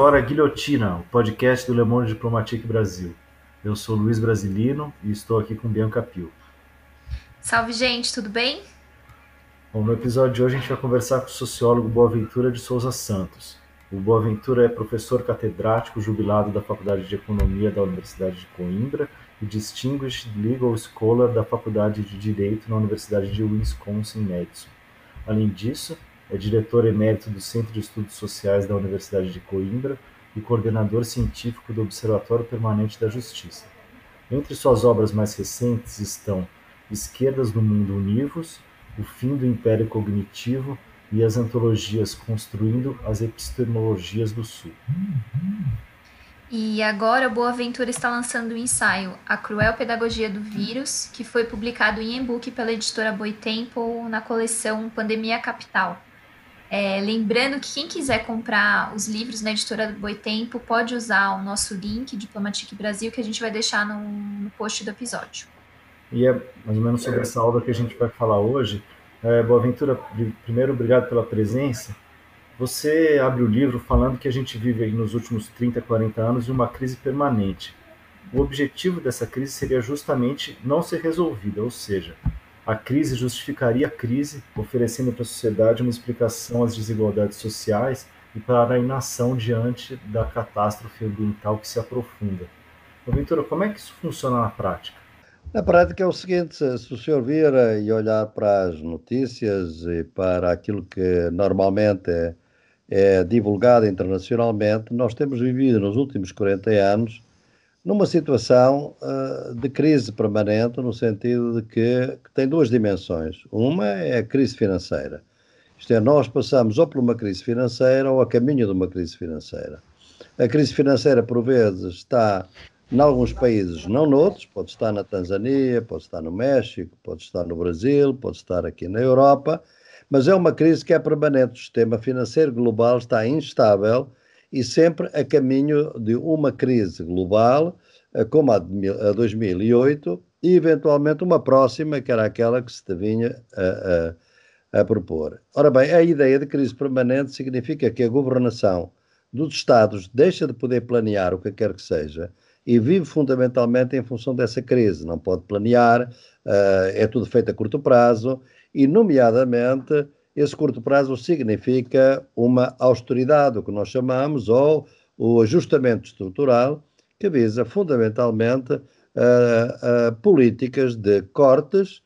agora a Guilhotina, o podcast do Le Monde Diplomatique Brasil. Eu sou Luiz Brasilino e estou aqui com Bianca Pio. Salve, gente, tudo bem? Bom, no episódio de hoje a gente vai conversar com o sociólogo Boaventura de Souza Santos. O Boaventura é professor catedrático jubilado da Faculdade de Economia da Universidade de Coimbra e Distinguished Legal Scholar da Faculdade de Direito na Universidade de Wisconsin-Madison. Além disso, é diretor emérito do Centro de Estudos Sociais da Universidade de Coimbra e coordenador científico do Observatório Permanente da Justiça. Entre suas obras mais recentes estão Esquerdas do Mundo Univos, O Fim do Império Cognitivo e as antologias Construindo as Epistemologias do Sul. E agora o Boaventura está lançando o ensaio A Cruel Pedagogia do Vírus, que foi publicado em e-book pela editora Boitempo na coleção Pandemia Capital. É, lembrando que quem quiser comprar os livros na editora Boitempo pode usar o nosso link Diplomatique Brasil que a gente vai deixar no, no post do episódio. E é mais ou menos sobre essa obra que a gente vai falar hoje. É, Boaventura, primeiro, obrigado pela presença. Você abre o livro falando que a gente vive aí nos últimos 30, 40 anos de uma crise permanente. O objetivo dessa crise seria justamente não ser resolvida, ou seja, a crise justificaria a crise, oferecendo para a sociedade uma explicação às desigualdades sociais e para a inação diante da catástrofe ambiental que se aprofunda. Boaventura, como é que isso funciona na prática? Na prática é o seguinte, se o senhor vir e olhar para as notícias e para aquilo que normalmente é, é divulgado internacionalmente, nós temos vivido nos últimos 40 anos numa situação uh, de crise permanente, no sentido de que, que, tem duas dimensões. Uma é a crise financeira. Isto é, nós passamos ou por uma crise financeira ou a caminho de uma crise financeira. A crise financeira, por vezes, está em alguns países, não noutros, pode estar na Tanzânia, pode estar no México, pode estar no Brasil, pode estar aqui na Europa, mas é uma crise que é permanente. O sistema financeiro global está instável e sempre a caminho de uma crise global, eh, como a de 2008, e eventualmente uma próxima, que era aquela que se vinha a, a, a propor. Ora bem, a ideia de crise permanente significa que a governação dos Estados deixa de poder planear o que quer que seja e vive fundamentalmente em função dessa crise. Não pode planear, uh, é tudo feito a curto prazo e, nomeadamente, esse curto prazo significa uma austeridade, o que nós chamamos, ou o ajustamento estrutural, que visa fundamentalmente uh, uh, políticas de cortes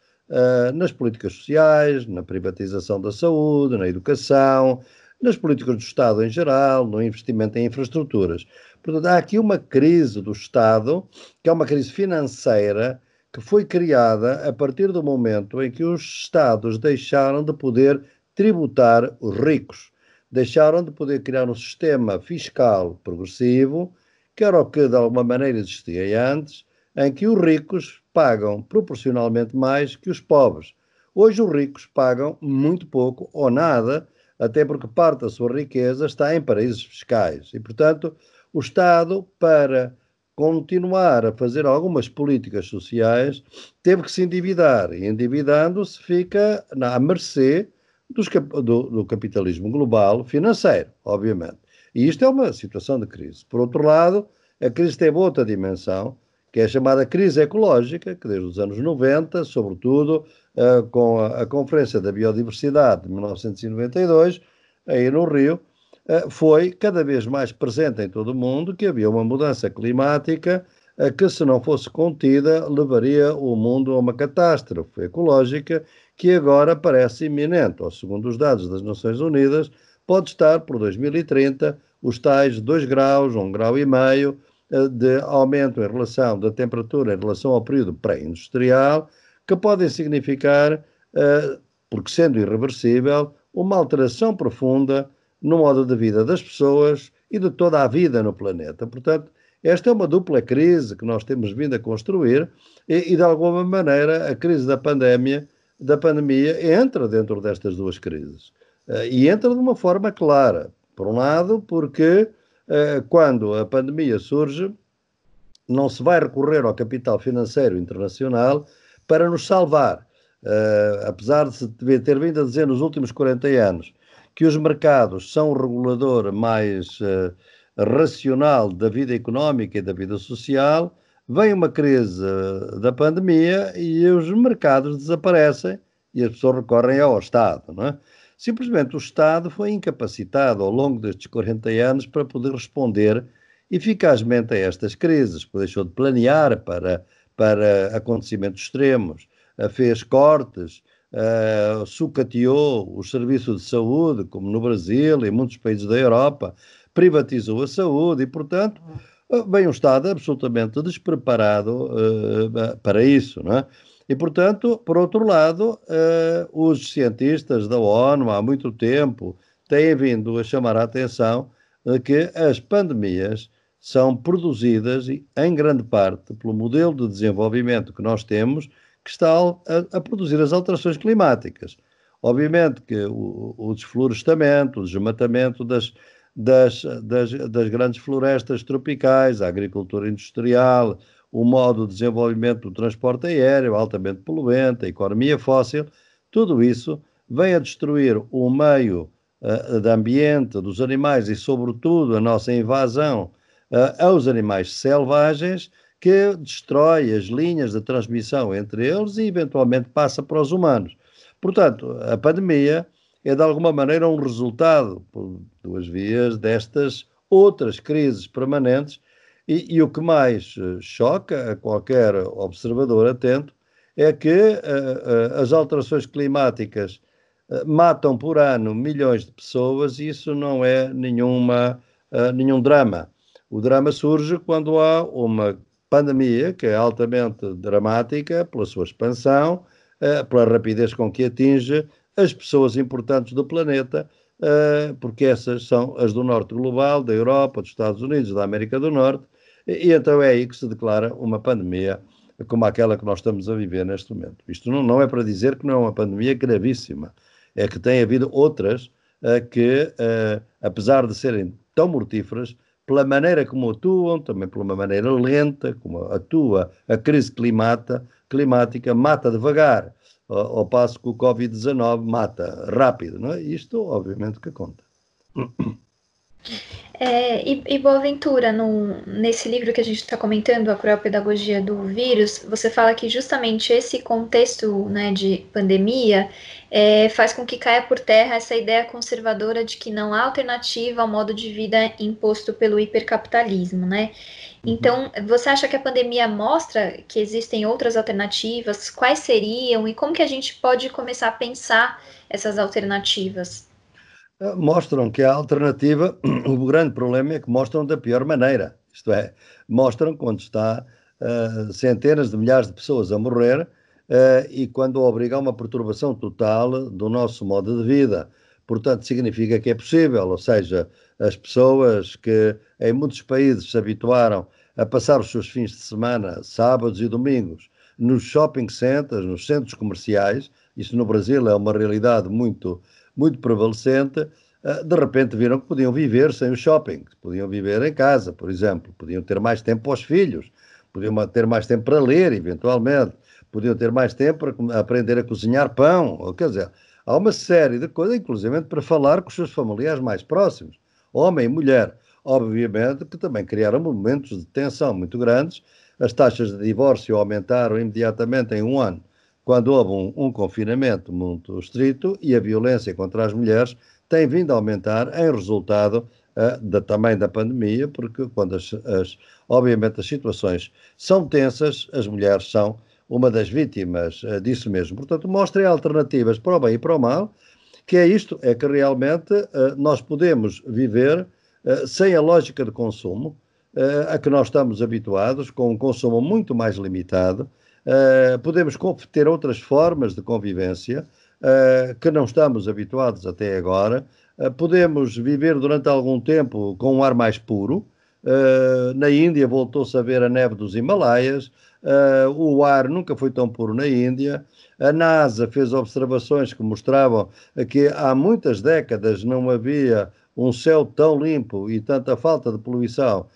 nas políticas sociais, na privatização da saúde, na educação, nas políticas do Estado em geral, no investimento em infraestruturas. Portanto, há aqui uma crise do Estado, que é uma crise financeira, que foi criada a partir do momento em que os Estados deixaram de poder tributar os ricos, deixaram de poder criar um sistema fiscal progressivo, que era o que de alguma maneira existia antes, em que os ricos pagam proporcionalmente mais que os pobres. Hoje os ricos pagam muito pouco ou nada, até porque parte da sua riqueza está em paraísos fiscais. E, portanto, o Estado, para continuar a fazer algumas políticas sociais, teve que se endividar. E endividando-se fica à mercê dos, do, do, capitalismo global financeiro, obviamente. E isto é uma situação de crise. Por outro lado, a crise teve outra dimensão, que é a chamada crise ecológica, que desde os anos 90, sobretudo uh, com a, a Conferência da Biodiversidade de 1992, aí no Rio, foi cada vez mais presente em todo o mundo que havia uma mudança climática eh, que, se não fosse contida, levaria o mundo a uma catástrofe ecológica que agora parece iminente. Ou, segundo os dados das Nações Unidas, pode estar por 2030 os tais 2 graus, 1 grau e meio eh, de aumento em relação da temperatura em relação ao período pré-industrial, que podem significar, porque sendo irreversível, uma alteração profunda no modo de vida das pessoas e de toda a vida no planeta. Portanto, esta é uma dupla crise que nós temos vindo a construir e, e de alguma maneira, a crise da pandemia, da pandemia entra dentro destas duas crises. e entra de uma forma clara. Por um lado, porque quando a pandemia surge, não se vai recorrer ao capital financeiro internacional para nos salvar. Uh, apesar de se ter vindo a dizer nos últimos 40 anos que os mercados são o regulador mais uh, racional da vida económica e da vida social, vem uma crise da pandemia e os mercados desaparecem e as pessoas recorrem ao Estado. É? Simplesmente o Estado foi incapacitado ao longo destes 40 anos para poder responder eficazmente a estas crises, deixou de planear para, para acontecimentos extremos, fez cortes, uh, sucateou os serviços de saúde, como no Brasil e muitos países da Europa, privatizou a saúde e, portanto, vem um Estado absolutamente despreparado uh, para isso, não é? E, portanto, por outro lado, uh, os cientistas da ONU há muito tempo têm vindo a chamar a atenção de que as pandemias são produzidas em grande parte pelo modelo de desenvolvimento que nós temos, que está a, a produzir as alterações climáticas. Obviamente que o, o desflorestamento, o desmatamento das, das, das, das, grandes florestas tropicais, a agricultura industrial, o modo de desenvolvimento do transporte aéreo, altamente poluente, a economia fóssil, tudo isso vem a destruir o meio uh, de ambiente dos animais e, sobretudo, a nossa invasão uh, aos animais selvagens, que destrói as linhas de transmissão entre eles e, eventualmente, passa para os humanos. Portanto, a pandemia é, de alguma maneira, um resultado, por duas vias, destas outras crises permanentes. E, e o que mais eh, choca a qualquer observador atento é que uh, uh, as alterações climáticas uh, matam por ano milhões de pessoas e isso não é nenhuma, nenhum drama. O drama surge quando há uma pandemia que é altamente dramática pela sua expansão, uh, pela rapidez com que atinge as pessoas importantes do planeta, uh, porque essas são as do norte global, da Europa, dos Estados Unidos, da América do Norte, e, então é aí que se declara uma pandemia como aquela que nós estamos a viver neste momento. Isto não, é para dizer que não é uma pandemia gravíssima, é que tem havido outras uh, que, apesar de serem tão mortíferas, pela maneira como atuam, também por uma maneira lenta, como atua a crise climata, climática, mata devagar, ao, passo que o Covid-19 mata rápido. Não é? Isto, obviamente, que conta. É, e, e Boaventura, no, nesse livro que a gente está comentando, A Cruel Pedagogia do Vírus, você fala que justamente esse contexto né, de pandemia é, faz com que caia por terra essa ideia conservadora de que não há alternativa ao modo de vida imposto pelo hipercapitalismo, né? Uhum. Então, você acha que a pandemia mostra que existem outras alternativas? Quais seriam e como que a gente pode começar a pensar essas alternativas? Eh, mostram que a alternativa, o grande problema é que mostram da pior maneira. Isto é, mostram quando está uh, centenas de milhares de pessoas a morrer uh, e quando obriga a uma perturbação total do nosso modo de vida. Portanto, significa que é possível, ou seja, as pessoas que em muitos países se habituaram a passar os seus fins de semana, sábados e domingos, nos shopping centers, nos centros comerciais, isso no Brasil é uma realidade muito muito prevalecente, ah, de repente viram que podiam viver sem o shopping, podiam viver em casa, por exemplo, podiam ter mais tempo aos filhos, podiam ter mais tempo para ler, eventualmente, podiam ter mais tempo para aprender a cozinhar pão, quer dizer, há uma série de coisas, inclusive para falar com os seus familiares mais próximos, homem e mulher. Obviamente que também criaram momentos de tensão muito grandes, as taxas de divórcio aumentaram imediatamente em um ano quando houve um, um, confinamento muito estrito e a violência contra as mulheres tem vindo a aumentar em resultado uh, da, também da pandemia, porque quando as, as, obviamente as situações são tensas, as mulheres são uma das vítimas uh, disso mesmo. Portanto, mostrem alternativas para o bem e para o mal, que é isto, é que realmente uh, nós podemos viver sem a lógica de consumo a que nós estamos habituados, com um consumo muito mais limitado, Uh, podemos ter outras formas de convivência uh, que não estamos habituados até agora. Uh, podemos viver durante algum tempo com um ar mais puro. na Índia voltou-se a ver a neve dos Himalaias. o ar nunca foi tão puro na Índia. A NASA fez observações que mostravam que há muitas décadas não havia um céu tão limpo e tanta falta de poluição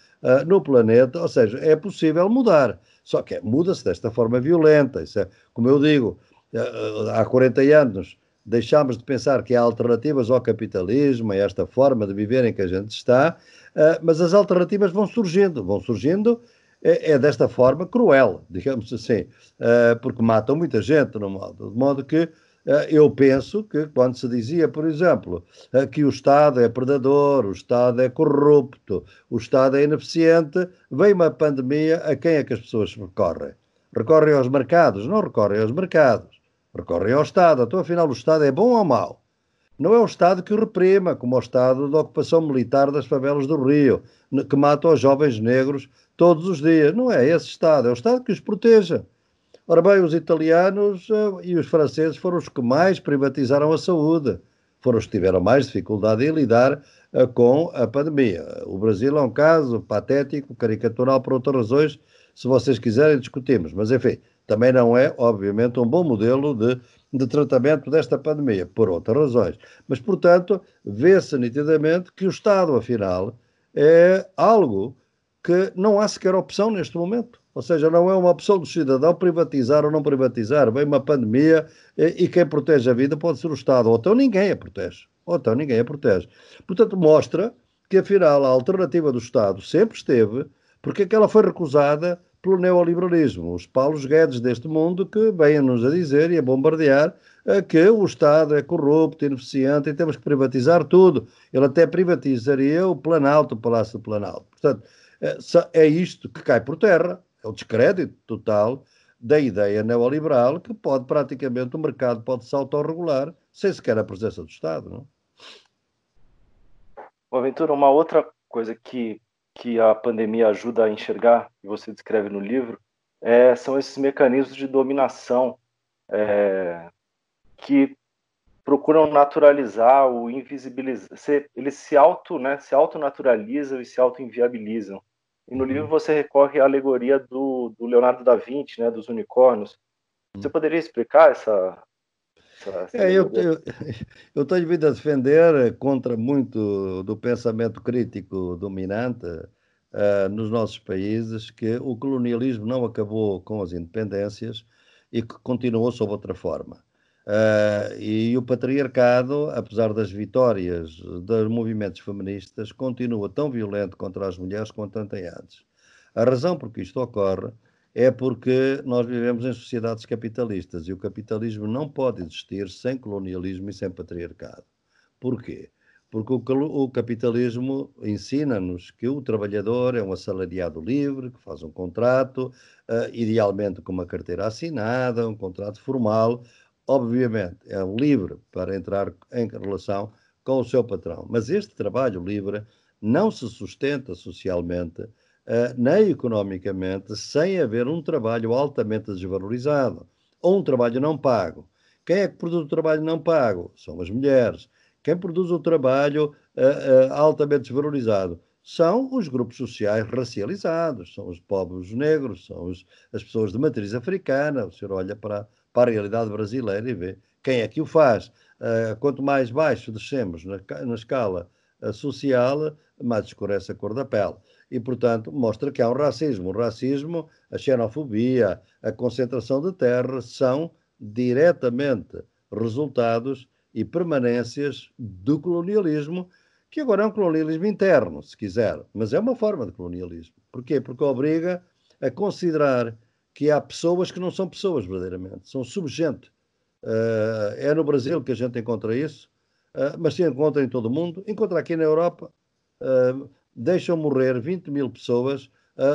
no planeta, ou seja, é possível mudar. Só que muda-se desta forma violenta. Isso é, como eu digo, uh, há 40 anos deixámos de pensar que há alternativas ao capitalismo, a esta forma de viver em que a gente está, uh, mas as alternativas vão surgindo, vão surgindo é, é desta forma cruel, digamos assim, porque matam muita gente, de modo que eh, eu penso que quando se dizia, por exemplo, eh, que o Estado é predador, o Estado é corrupto, o Estado é ineficiente, vem uma pandemia, a quem é que as pessoas recorrem? Recorrem aos mercados? Não recorrem aos mercados, recorrem ao Estado. Então, afinal, o Estado é bom ou mau? Não é o Estado que o reprima, como o Estado da ocupação militar das favelas do Rio, que mata os jovens negros todos os dias. Não é esse Estado, é o Estado que os proteja. Ora bem, os italianos uh, e os franceses foram os que mais privatizaram a saúde, foram os que tiveram mais dificuldade em lidar uh, com a pandemia. O Brasil é um caso patético, caricatural por outras razões, se vocês quiserem discutimos, mas enfim, também não é, obviamente, um bom modelo de, de tratamento desta pandemia, por outras razões. Mas, portanto, vê-se nitidamente que o Estado, afinal, é algo que não há sequer opção neste momento. Ou seja, não é uma opção do cidadão privatizar ou não privatizar. Vem uma pandemia e, e quem protege a vida pode ser o Estado. Ou então ninguém a protege. Ou então ninguém a protege. Portanto, mostra que afinal a alternativa do Estado sempre esteve, porque é que ela foi recusada pelo neoliberalismo. Os Paulos Guedes deste mundo que vêm-nos a dizer e a bombardear eh, que o Estado é corrupto, ineficiente e temos que privatizar tudo. Ele até privatizaria o Planalto, o Palácio do Planalto. Portanto, eh, é isto que cai por terra é o descrédito total da ideia neoliberal que pode praticamente, o mercado pode se autorregular sem sequer a presença do Estado. Não? Aventura, uma outra coisa que, que a pandemia ajuda a enxergar, e você descreve no livro, é, são esses mecanismos de dominação é, que procuram naturalizar ou invisibilizar. Eles se auto, né, se autonaturalizam e se auto-inviabilizam. E no livro uhum. você recorre à alegoria do, do Leonardo da Vinci, né, dos unicórnios. Você uhum. poderia explicar essa, é, eu, tenho vindo a defender contra muito do pensamento crítico dominante uh, nos nossos países que o colonialismo não acabou com as independências e que continuou sob outra forma. Uh, e o patriarcado, apesar das vitórias dos movimentos feministas, continua tão violento contra as mulheres quanto antes. A razão por que isto ocorre é porque nós vivemos em sociedades capitalistas e o capitalismo não pode existir sem colonialismo e sem patriarcado. Porquê? Porque o, o capitalismo ensina-nos que o trabalhador é um assalariado livre, que faz um contrato, uh, idealmente com uma carteira assinada, um contrato formal, obviamente, é livre para entrar em relação com o seu patrão. Mas este trabalho livre não se sustenta socialmente, uh, nem economicamente, sem haver um trabalho altamente desvalorizado ou um trabalho não pago. Quem é que produz o trabalho não pago? São as mulheres. Quem produz o trabalho uh, uh, altamente desvalorizado? São os grupos sociais racializados, são os povos negros, são os, as pessoas de matriz africana. O senhor olha para para a realidade brasileira e ver quem é que o faz. Uh, quanto mais baixo descemos na, na escala uh, social, mais escurece a cor da pele. E, portanto, mostra que há um racismo. O racismo, a xenofobia, a concentração de terra são diretamente resultados e permanências do colonialismo, que agora é um colonialismo interno, se quiser, mas é uma forma de colonialismo. Porquê? Porque obriga a considerar que há pessoas que não são pessoas verdadeiramente, são subgente. Uh, é no Brasil que a gente encontra isso, uh, mas se encontra em todo o mundo. Encontra aqui na Europa, uh, deixam morrer 20 mil pessoas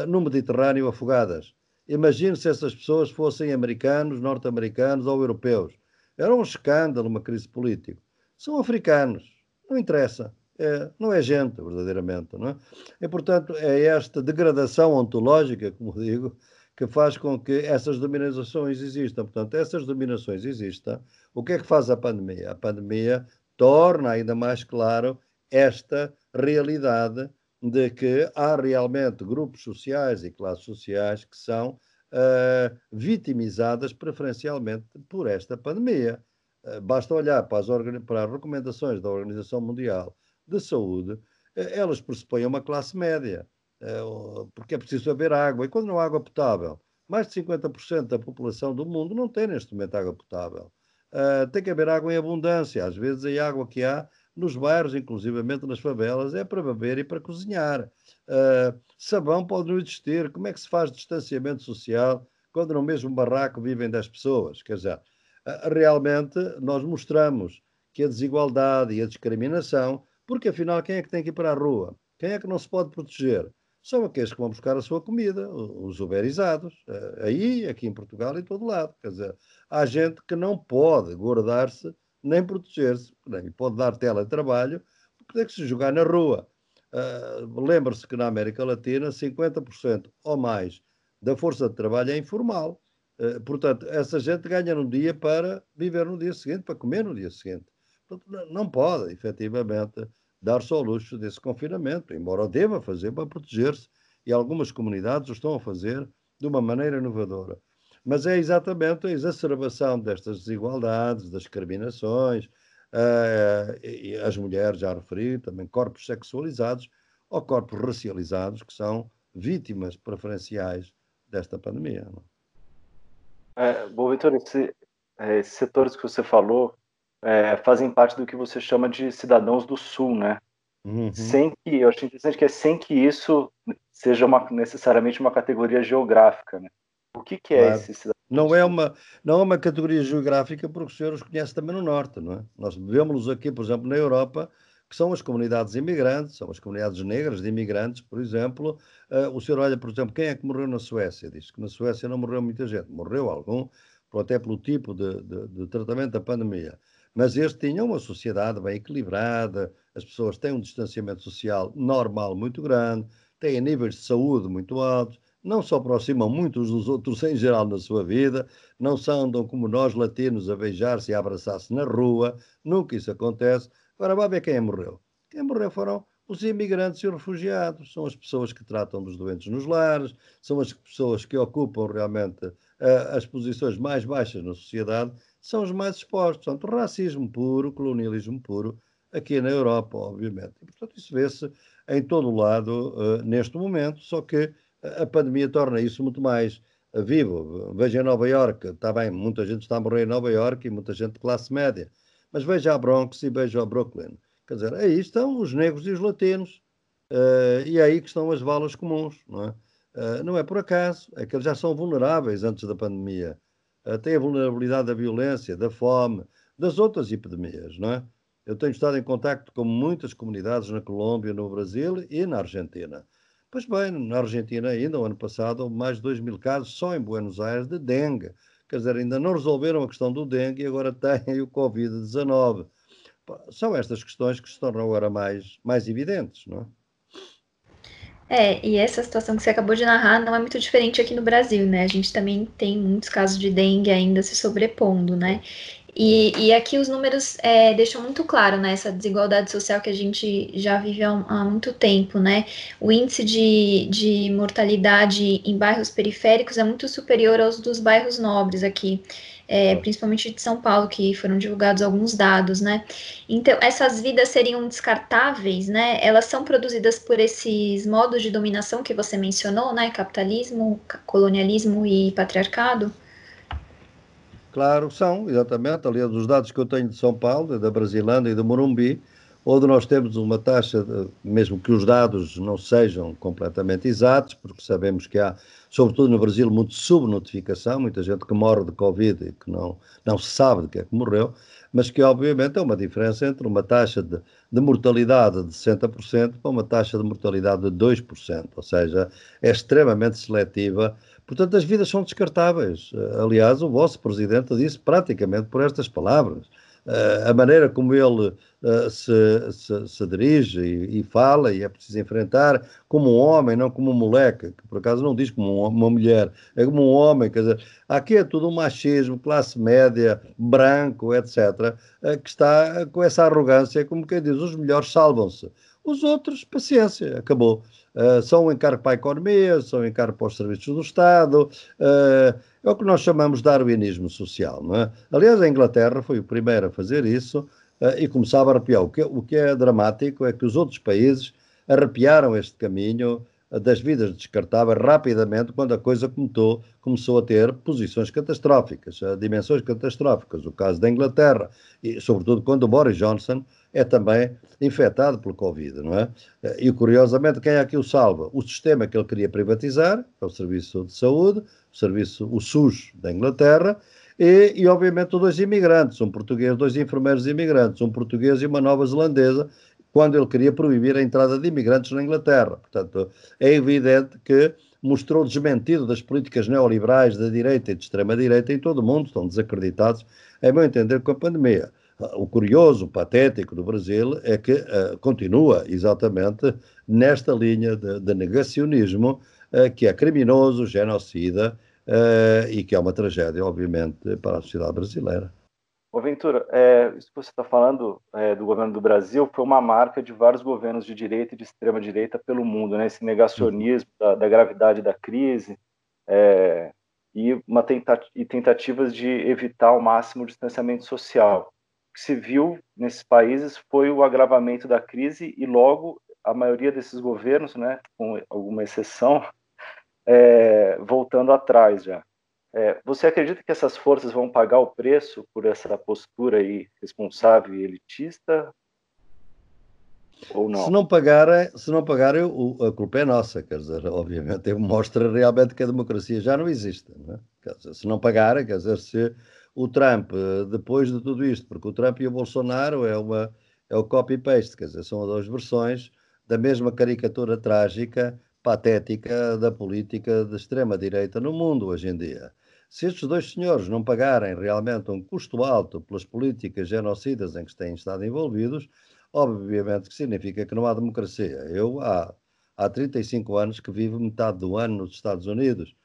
no Mediterrâneo afogadas. Imagine se essas pessoas fossem americanos, norte-americanos ou europeus. Era um escândalo, uma crise política. São africanos, não interessa. É, não é gente, verdadeiramente. Não é? E, portanto, é esta degradação ontológica, como digo, que faz com que essas dominações existam. Portanto, essas dominações existam. O que é que faz a pandemia? A pandemia torna ainda mais claro esta realidade de que há realmente grupos sociais e classes sociais que são uh, vitimizadas preferencialmente por esta pandemia. Uh, basta olhar para as, para as, recomendações da Organização Mundial de Saúde, uh, elas pressupõem uma classe média, porque é preciso haver água, e quando não há água potável, mais de 50% da população do mundo não tem neste momento água potável. tem que haver água em abundância, às vezes a água que há nos bairros, inclusivamente nas favelas, é para beber e para cozinhar. Uh, sabão pode não existir. Como é que se faz distanciamento social quando no mesmo barraco vivem 10 pessoas? Quer dizer, uh, realmente nós mostramos que a desigualdade e a discriminação, porque afinal quem é que tem que ir para a rua? Quem é que não se pode proteger? São aqueles que vão buscar a sua comida, os uberizados, uh, aí, aqui em Portugal e em todo lado. Quer dizer, há gente que não pode guardar-se nem proteger-se, nem pode dar teletrabalho, porque tem que se jogar na rua. Uh, Lembre-se que na América Latina 50% ou mais da força de trabalho é informal. Uh, portanto, essa gente ganha num dia para viver no dia seguinte, para comer no dia seguinte. Portanto, não pode, efetivamente, dar-se ao luxo desse confinamento, embora o deva fazer para proteger-se, e algumas comunidades o estão a fazer de uma maneira inovadora. Mas é exatamente a exacerbação destas desigualdades, das discriminações, uh, as mulheres, já referi, também corpos sexualizados ou corpos racializados, que são vítimas preferenciais desta pandemia. É, bom, Vitor, é, esses setores que você falou é, fazem parte do que você chama de cidadãos do Sul, né? Uhum. Sem que, eu acho interessante que é sem que isso seja uma, necessariamente uma categoria geográfica, né? O que, que é claro. esse cidadão? Não é, uma, não é uma categoria geográfica porque o senhor os conhece também no Norte, não é? Nós vemos aqui, por exemplo, na Europa, que são as comunidades imigrantes, são as comunidades negras de imigrantes, por exemplo. Uh, o senhor olha, por exemplo, quem é que morreu na Suécia? Diz que na Suécia não morreu muita gente, morreu algum, até pelo tipo de, de, de tratamento da pandemia. Mas este tinha uma sociedade bem equilibrada, as pessoas têm um distanciamento social normal muito grande, têm níveis de saúde muito altos, não se aproximam muitos dos outros em geral na sua vida, não se andam como nós latinos a beijar-se e abraçar-se na rua, nunca isso acontece. Agora vá ver quem morreu. Quem morreu foram os imigrantes e os refugiados, são as pessoas que tratam dos doentes nos lares, são as pessoas que ocupam realmente uh, as posições mais baixas na sociedade, são os mais expostos. Portanto, racismo puro, colonialismo puro, aqui na Europa, obviamente. E, portanto, isso vê-se em todo o lado uh, neste momento, só que a pandemia torna isso muito mais vivo. Veja em Nova York, está bem, muita gente está a morrer em Nova York e muita gente de classe média, mas veja a Bronx e veja a Brooklyn. Quer dizer, aí estão os negros e os latinos, uh, e é aí que estão as valas comuns, não é? Uh, não é por acaso, é que eles já são vulneráveis antes da pandemia. Uh, têm a vulnerabilidade da violência, da fome, das outras epidemias, não é? Eu tenho estado em contato com muitas comunidades na Colômbia, no Brasil e na Argentina. Pois bem, na Argentina ainda, o ano passado, houve mais de 2 mil casos só em Buenos Aires de dengue. Quer dizer, ainda não resolveram a questão do dengue e agora têm o Covid-19. São estas questões que se tornam agora mais, mais evidentes, não é? É, e essa situação que você acabou de narrar não é muito diferente aqui no Brasil, né? A gente também tem muitos casos de dengue ainda se sobrepondo, né? E, e aqui os números é, deixam muito claro né, essa desigualdade social que a gente já vive há, há muito tempo. Né? O índice de, de mortalidade em bairros periféricos é muito superior aos dos bairros nobres aqui. É, principalmente de São Paulo, que foram divulgados alguns dados, né? Então, essas vidas seriam descartáveis, né? Elas são produzidas por esses modos de dominação que você mencionou, né? Capitalismo, colonialismo e patriarcado. Claro, são, exatamente. Aliás, os dados que eu tenho de São Paulo, da Brasilândia e do Morumbi, onde nós temos uma taxa, de, mesmo que os dados não sejam completamente exatos, porque sabemos que há, sobretudo no Brasil, muito subnotificação, muita gente que morre de Covid e que não, não se sabe de que é que morreu, mas que obviamente é uma diferença entre uma taxa de, de mortalidade de 60% para uma taxa de mortalidade de 2%, ou seja, é extremamente seletiva Portanto, as vidas são descartáveis. Aliás, o vosso presidente disse praticamente por estas palavras. A maneira como ele uh, se, se, se, dirige e, e, fala, e é preciso enfrentar como um homem, não como um moleque, que por acaso não diz como um, uma mulher, é como um homem, quer dizer, aqui é tudo um machismo, classe média, branco, etc., uh, que está com essa arrogância, como quem diz, os melhores salvam-se. Os outros, paciência, acabou. Uh, são um encargo para a economia, são um encargo para os serviços do Estado, uh, é o que nós chamamos de darwinismo social. Não é? Aliás, a Inglaterra foi o primeiro a fazer isso uh, e começava a arrepiar. O que, o que é dramático é que os outros países arrepiaram este caminho das vidas descartáveis rapidamente quando a coisa começou, começou a ter posições catastróficas, dimensões catastróficas. O caso da Inglaterra, e sobretudo quando Boris Johnson é também infectado pelo Covid, não é? E curiosamente, quem é que o salva? O sistema que ele queria privatizar, é o Serviço de Saúde, o Serviço, o SUS da Inglaterra, e, e obviamente dois imigrantes, um português, dois enfermeiros imigrantes, um português e uma nova zelandesa, quando ele queria proibir a entrada de imigrantes na Inglaterra. Portanto, é evidente que mostrou desmentido das políticas neoliberais da direita e de extrema-direita em todo o mundo, estão desacreditados, é meu entender, com a pandemia. O curioso, patético do Brasil é que uh, continua exatamente nesta linha de, de negacionismo, uh, que é criminoso, genocida uh, e que é uma tragédia, obviamente, para a sociedade brasileira. Ô Ventura, é, isso que você está falando é, do governo do Brasil foi uma marca de vários governos de direita e de extrema direita pelo mundo, né? Esse negacionismo da, da gravidade da crise é, e, e tentativas de evitar ao máximo o distanciamento social. Que se viu nesses países foi o agravamento da crise e logo a maioria desses governos, né, com alguma exceção, é, voltando atrás já. É, você acredita que essas forças vão pagar o preço por essa postura aí responsável e elitista? Ou não? Se não pagarem, se não pagarem a culpa é nossa, quer dizer, obviamente mostra realmente que a democracia já não existe. Não é? dizer, se não pagarem, quer dizer, se o Trump, depois de tudo isto, porque o Trump e o Bolsonaro é, uma, é o copy-paste, quer dizer, são as duas versões da mesma caricatura trágica, patética da política de extrema-direita no mundo hoje em dia. Se estes dois senhores não pagarem realmente um custo alto pelas políticas genocidas em que têm estado envolvidos, obviamente que significa que não há democracia. Eu, há, há 35 anos que vivo metade do ano nos Estados Unidos,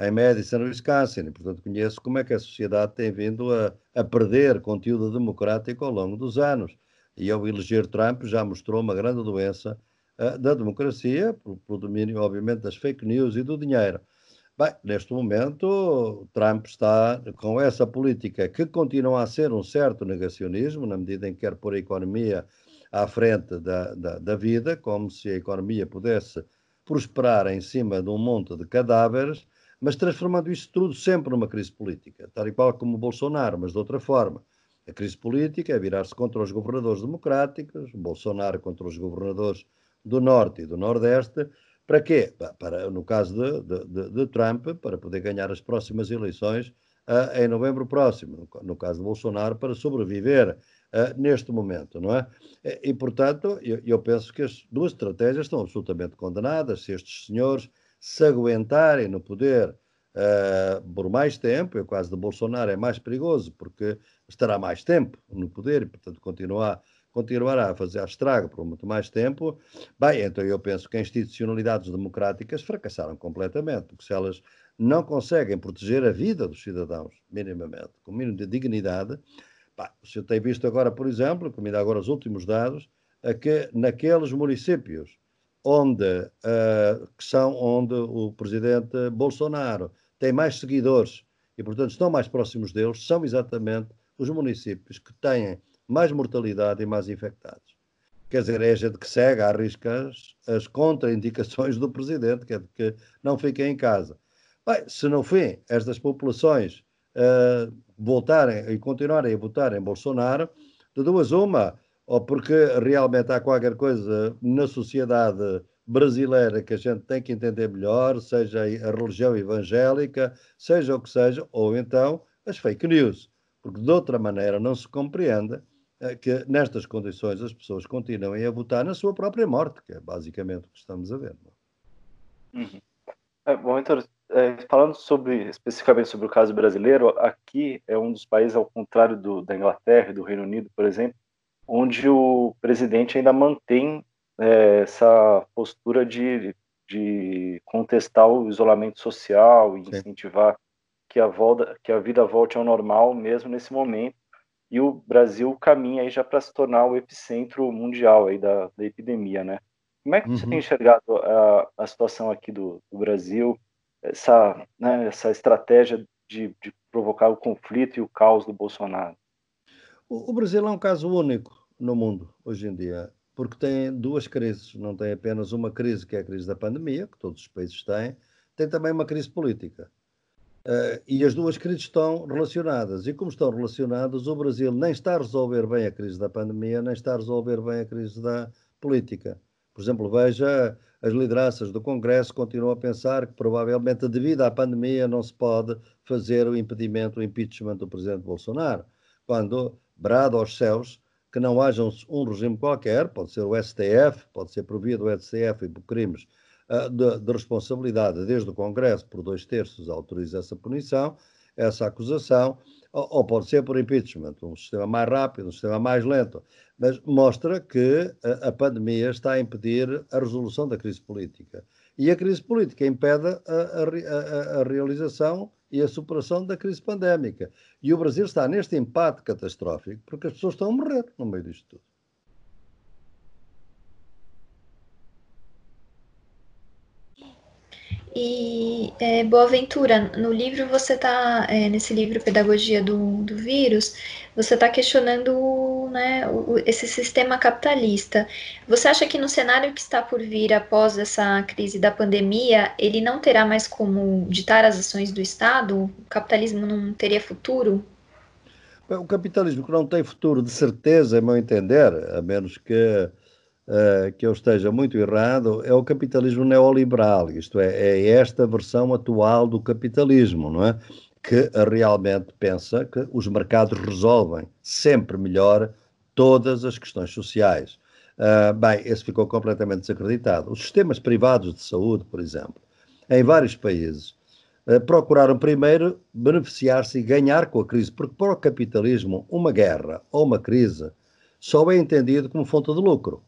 em Madison, Wisconsin, e, portanto conheço como é que a sociedade tem vindo a, a perder conteúdo democrático ao longo dos anos. E ao eleger Trump já mostrou uma grande doença uh, da democracia, pelo domínio, obviamente, das fake news e do dinheiro. Bem, neste momento, Trump está com essa política que continua a ser um certo negacionismo, na medida em que quer pôr a economia à frente da, da, da vida, como se a economia pudesse prosperar em cima de um monte de cadáveres, mas transformando isso tudo sempre numa crise política, tal e qual como o Bolsonaro, mas de outra forma. A crise política é virar-se contra os governadores democráticos, Bolsonaro contra os governadores do Norte e do Nordeste, para quê? Para, no caso de, de, de Trump, para poder ganhar as próximas eleições uh, em novembro próximo. No, caso de Bolsonaro, para sobreviver uh, neste momento, não é? E, e portanto, eu, eu, penso que as duas estratégias estão absolutamente condenadas. Se estes senhores se aguentarem no poder uh, por mais tempo, e o caso de Bolsonaro é mais perigoso, porque estará mais tempo no poder e, portanto, continuar continuará a fazer estrago por muito mais tempo, bem, então eu penso que as institucionalidades democráticas fracassaram completamente, porque se elas não conseguem proteger a vida dos cidadãos, minimamente, com o mínimo de dignidade, bem, você tem visto agora, por exemplo, como ainda agora os últimos dados, a que naqueles municípios onde, uh, que são onde o presidente Bolsonaro tem mais seguidores e, portanto, estão mais próximos deles, são exatamente os municípios que têm mais mortalidade e mais infectados. Quer dizer, é a gente que segue, arrisca as, as contraindicações do presidente, que é de que não fiquem em casa. Bem, se no fim estas populações uh, voltarem e continuarem a votar em Bolsonaro, de duas uma, ou porque realmente há qualquer coisa na sociedade brasileira que a gente tem que entender melhor, seja a religião evangélica, seja o que seja, ou então as fake news, porque de outra maneira não se compreende é que nestas condições as pessoas continuem a votar na sua própria morte, que é basicamente o que estamos a ver. É? Uhum. É, bom, então, é, falando sobre especificamente sobre o caso brasileiro, aqui é um dos países, ao contrário do, da Inglaterra e do Reino Unido, por exemplo, onde o presidente ainda mantém é, essa postura de, de contestar o isolamento social e incentivar que a, volta, que a vida volte ao normal mesmo nesse momento e o Brasil caminha aí já para se tornar o epicentro mundial aí da, da epidemia, né? Como é que uhum. você tem enxergado a, a situação aqui do, do Brasil, essa, né, essa estratégia de, de, provocar o conflito e o caos do Bolsonaro? O, o Brasil é um caso único no mundo hoje em dia, porque tem duas crises, não tem apenas uma crise que é a crise da pandemia, que todos os países têm, tem também uma crise política. Uh, e as duas crises estão relacionadas. E como estão relacionadas, o Brasil nem está a resolver bem a crise da pandemia, nem está a resolver bem a crise da política. Por exemplo, veja, as lideranças do Congresso continuam a pensar que provavelmente devido à pandemia não se pode fazer o impedimento, o impeachment do presidente Bolsonaro. Quando brado aos céus que não haja um, regime qualquer, pode ser o STF, pode ser provido o STF e por crimes de, de, responsabilidade desde o Congresso, por dois terços, autoriza essa punição, essa acusação, ou, ou, pode ser por impeachment, um sistema mais rápido, um sistema mais lento, mas mostra que a, a pandemia está a impedir a resolução da crise política. E a crise política impede a, a, a realização e a superação da crise pandémica. E o Brasil está neste empate catastrófico porque as pessoas estão a morrer no meio disto tudo. E é, Boaventura, no livro você está, é, nesse livro Pedagogia do, do Vírus, você está questionando né, o, esse sistema capitalista. Você acha que no cenário que está por vir após essa crise da pandemia, ele não terá mais como ditar as ações do Estado? O capitalismo não teria futuro? O capitalismo que não tem futuro, de certeza, é meu entender, a menos que uh, que eu esteja muito errado, é o capitalismo neoliberal, isto é, é esta versão atual do capitalismo, não é? Que realmente pensa que os mercados resolvem sempre melhor todas as questões sociais. Uh, bem, esse ficou completamente desacreditado. Os sistemas privados de saúde, por exemplo, em vários países, uh, procuraram primeiro beneficiar-se e ganhar com a crise, porque para o capitalismo, uma guerra ou uma crise só é entendido como fonte de lucro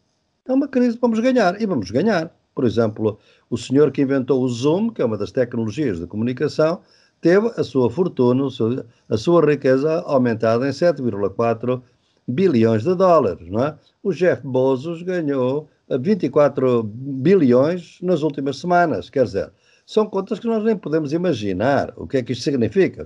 é uma crise, vamos ganhar, e vamos ganhar. Por exemplo, o senhor que inventou o Zoom, que é uma das tecnologias de comunicação, teve a sua fortuna, a sua riqueza aumentada em 7,4 bilhões de dólares. Não é? O Jeff Bezos ganhou 24 bilhões nas últimas semanas. Quer dizer, são contas que nós nem podemos imaginar o que é que isto significa.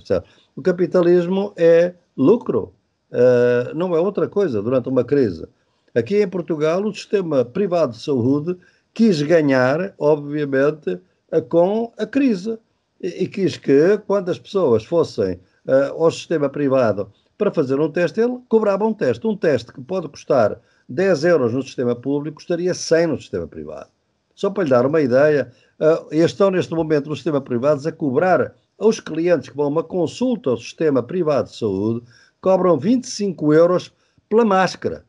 O capitalismo é lucro, uh, não é outra coisa durante uma crise. Aqui em Portugal, o sistema privado de saúde quis ganhar, obviamente, com a crise. E, quis que, quando as pessoas fossem uh, ao sistema privado para fazer um teste, ele cobrava um teste. Um teste que pode custar 10 euros no sistema público, custaria 100 no sistema privado. Só para lhe dar uma ideia, uh, estão neste momento nos sistemas privados a cobrar aos clientes que vão a uma consulta ao sistema privado de saúde, cobram 25 euros pela máscara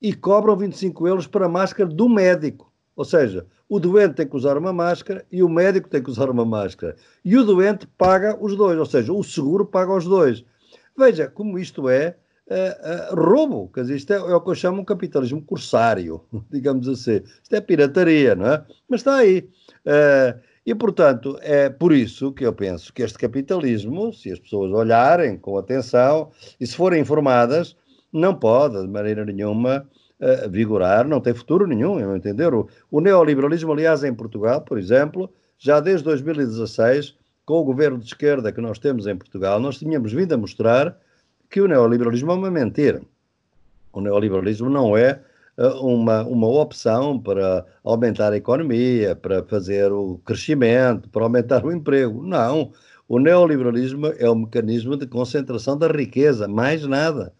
e cobram 25 euros para a máscara do médico. Ou seja, o doente tem que usar uma máscara e o médico tem que usar uma máscara. E o doente paga os dois, ou seja, o seguro paga os dois. Veja como isto é uh, uh, roubo, quer dizer, isto é, é, o que eu chamo um capitalismo corsário, digamos assim. Isto é pirataria, não é? Mas está aí. Uh, e, portanto, é por isso que eu penso que este capitalismo, se as pessoas olharem com atenção e se forem informadas, não pode, de maneira nenhuma, uh, vigorar, não tem futuro nenhum, eu entender. O, o neoliberalismo, aliás, em Portugal, por exemplo, já desde 2016, com o governo de esquerda que nós temos em Portugal, nós tínhamos vindo a mostrar que o neoliberalismo é uma mentira. O neoliberalismo não é uh, uma, uma opção para aumentar a economia, para fazer o crescimento, para aumentar o emprego. Não. O neoliberalismo é um mecanismo de concentração da riqueza, mais nada.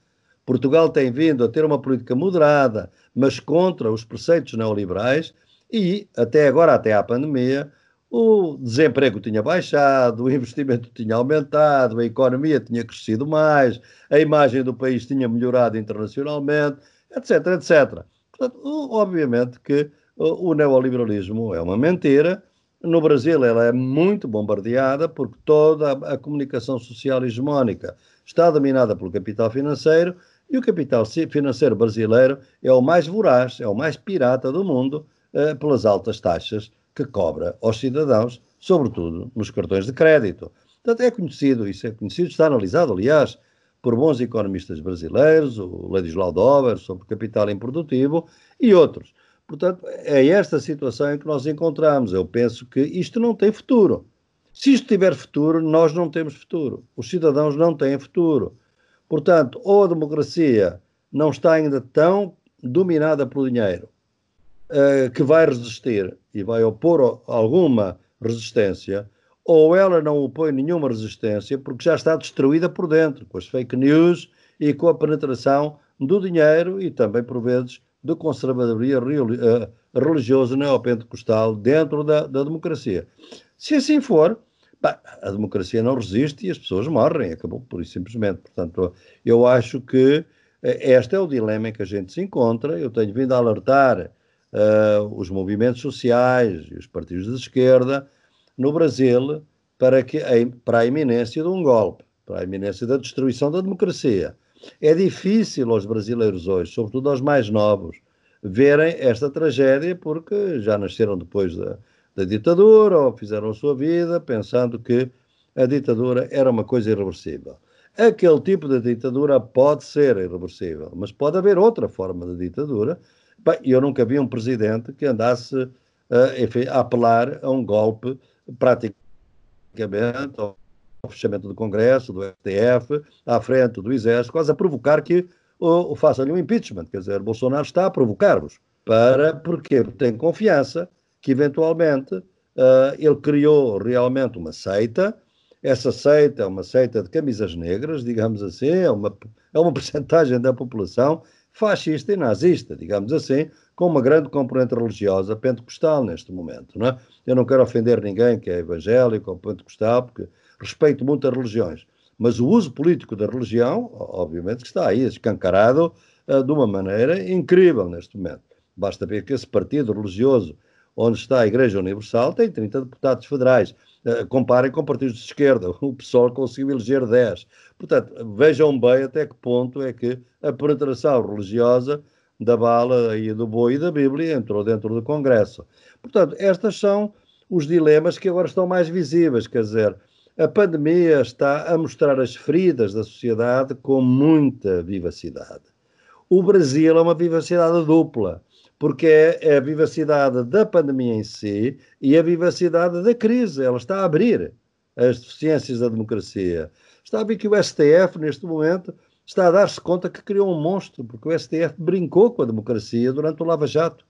Portugal tem vindo a ter uma política moderada, mas contra os preceitos neoliberais e, até agora, até à pandemia, o desemprego tinha baixado, o investimento tinha aumentado, a economia tinha crescido mais, a imagem do país tinha melhorado internacionalmente, etc, etc. Portanto, obviamente que o neoliberalismo é uma mentira. No Brasil, ela é muito bombardeada porque toda a comunicação social hegemónica está dominada pelo capital financeiro e o capital financeiro brasileiro é o mais voraz, é o mais pirata do mundo, eh, pelas altas taxas que cobra aos cidadãos, sobretudo nos cartões de crédito. Portanto, é conhecido, isso é conhecido, está analisado, aliás, por bons economistas brasileiros, o Ladislau Dover, sobre capital improdutivo, e outros. Portanto, é esta situação em que nós encontramos. Eu penso que isto não tem futuro. Se isto tiver futuro, nós não temos futuro. Os cidadãos não têm futuro. Portanto, ou a democracia não está ainda tão dominada pelo dinheiro uh, que vai resistir e vai opor alguma resistência, ou ela não opõe nenhuma resistência porque já está destruída por dentro, com as fake news e com a penetração do dinheiro e também, por vezes, do conservadoria eh, religioso neopentecostal dentro da, da democracia. Se assim for, a democracia não resiste e as pessoas morrem, acabou por isso simplesmente. Portanto, eu acho que eh, este é o dilema em que a gente se encontra. Eu tenho vindo a alertar uh, os movimentos sociais e os partidos de esquerda no Brasil para, que, para a iminência de um golpe, para a iminência da destruição da democracia. É difícil aos brasileiros hoje, sobretudo aos mais novos, verem esta tragédia porque já nasceram depois da, da ditadura ou fizeram a sua vida pensando que a ditadura era uma coisa irreversível. Aquele tipo de ditadura pode ser irreversível, mas pode haver outra forma de ditadura. Bem, eu nunca vi um presidente que andasse uh, enfim, a apelar a um golpe praticamente ao fechamento do Congresso, do STF, à frente do Exército, quase a provocar que o, façam-lhe um impeachment. Quer dizer, Bolsonaro está a provocar-vos. Para, porque tem confiança que, eventualmente, uh, ele criou realmente uma seita. Essa seita é uma seita de camisas negras, digamos assim, é uma, é uma porcentagem da população fascista e nazista, digamos assim, com uma grande componente religiosa pentecostal neste momento. Não é? Eu não quero ofender ninguém que é evangélico ou pentecostal, porque respeito muito as religiões, mas o uso político da religião, obviamente, está aí escancarado uh, de uma maneira incrível neste momento. Basta ver que esse partido religioso, onde está a Igreja Universal, tem 30 deputados federais. Uh, comparem com partidos de esquerda, o PSOL conseguiu eleger 10. Portanto, vejam bem até que ponto é que a penetração religiosa da bala e do boi e da Bíblia entrou dentro do Congresso. Portanto, estas são os dilemas que agora estão mais visíveis, quer dizer, a pandemia está a mostrar as feridas da sociedade com muita vivacidade. O Brasil é uma vivacidade dupla, porque é a vivacidade da pandemia em si e a vivacidade da crise. Ela está a abrir as deficiências da democracia. Está a ver que o STF, neste momento, está a dar-se conta que criou um monstro, porque o STF brincou com a democracia durante o Lava Jato.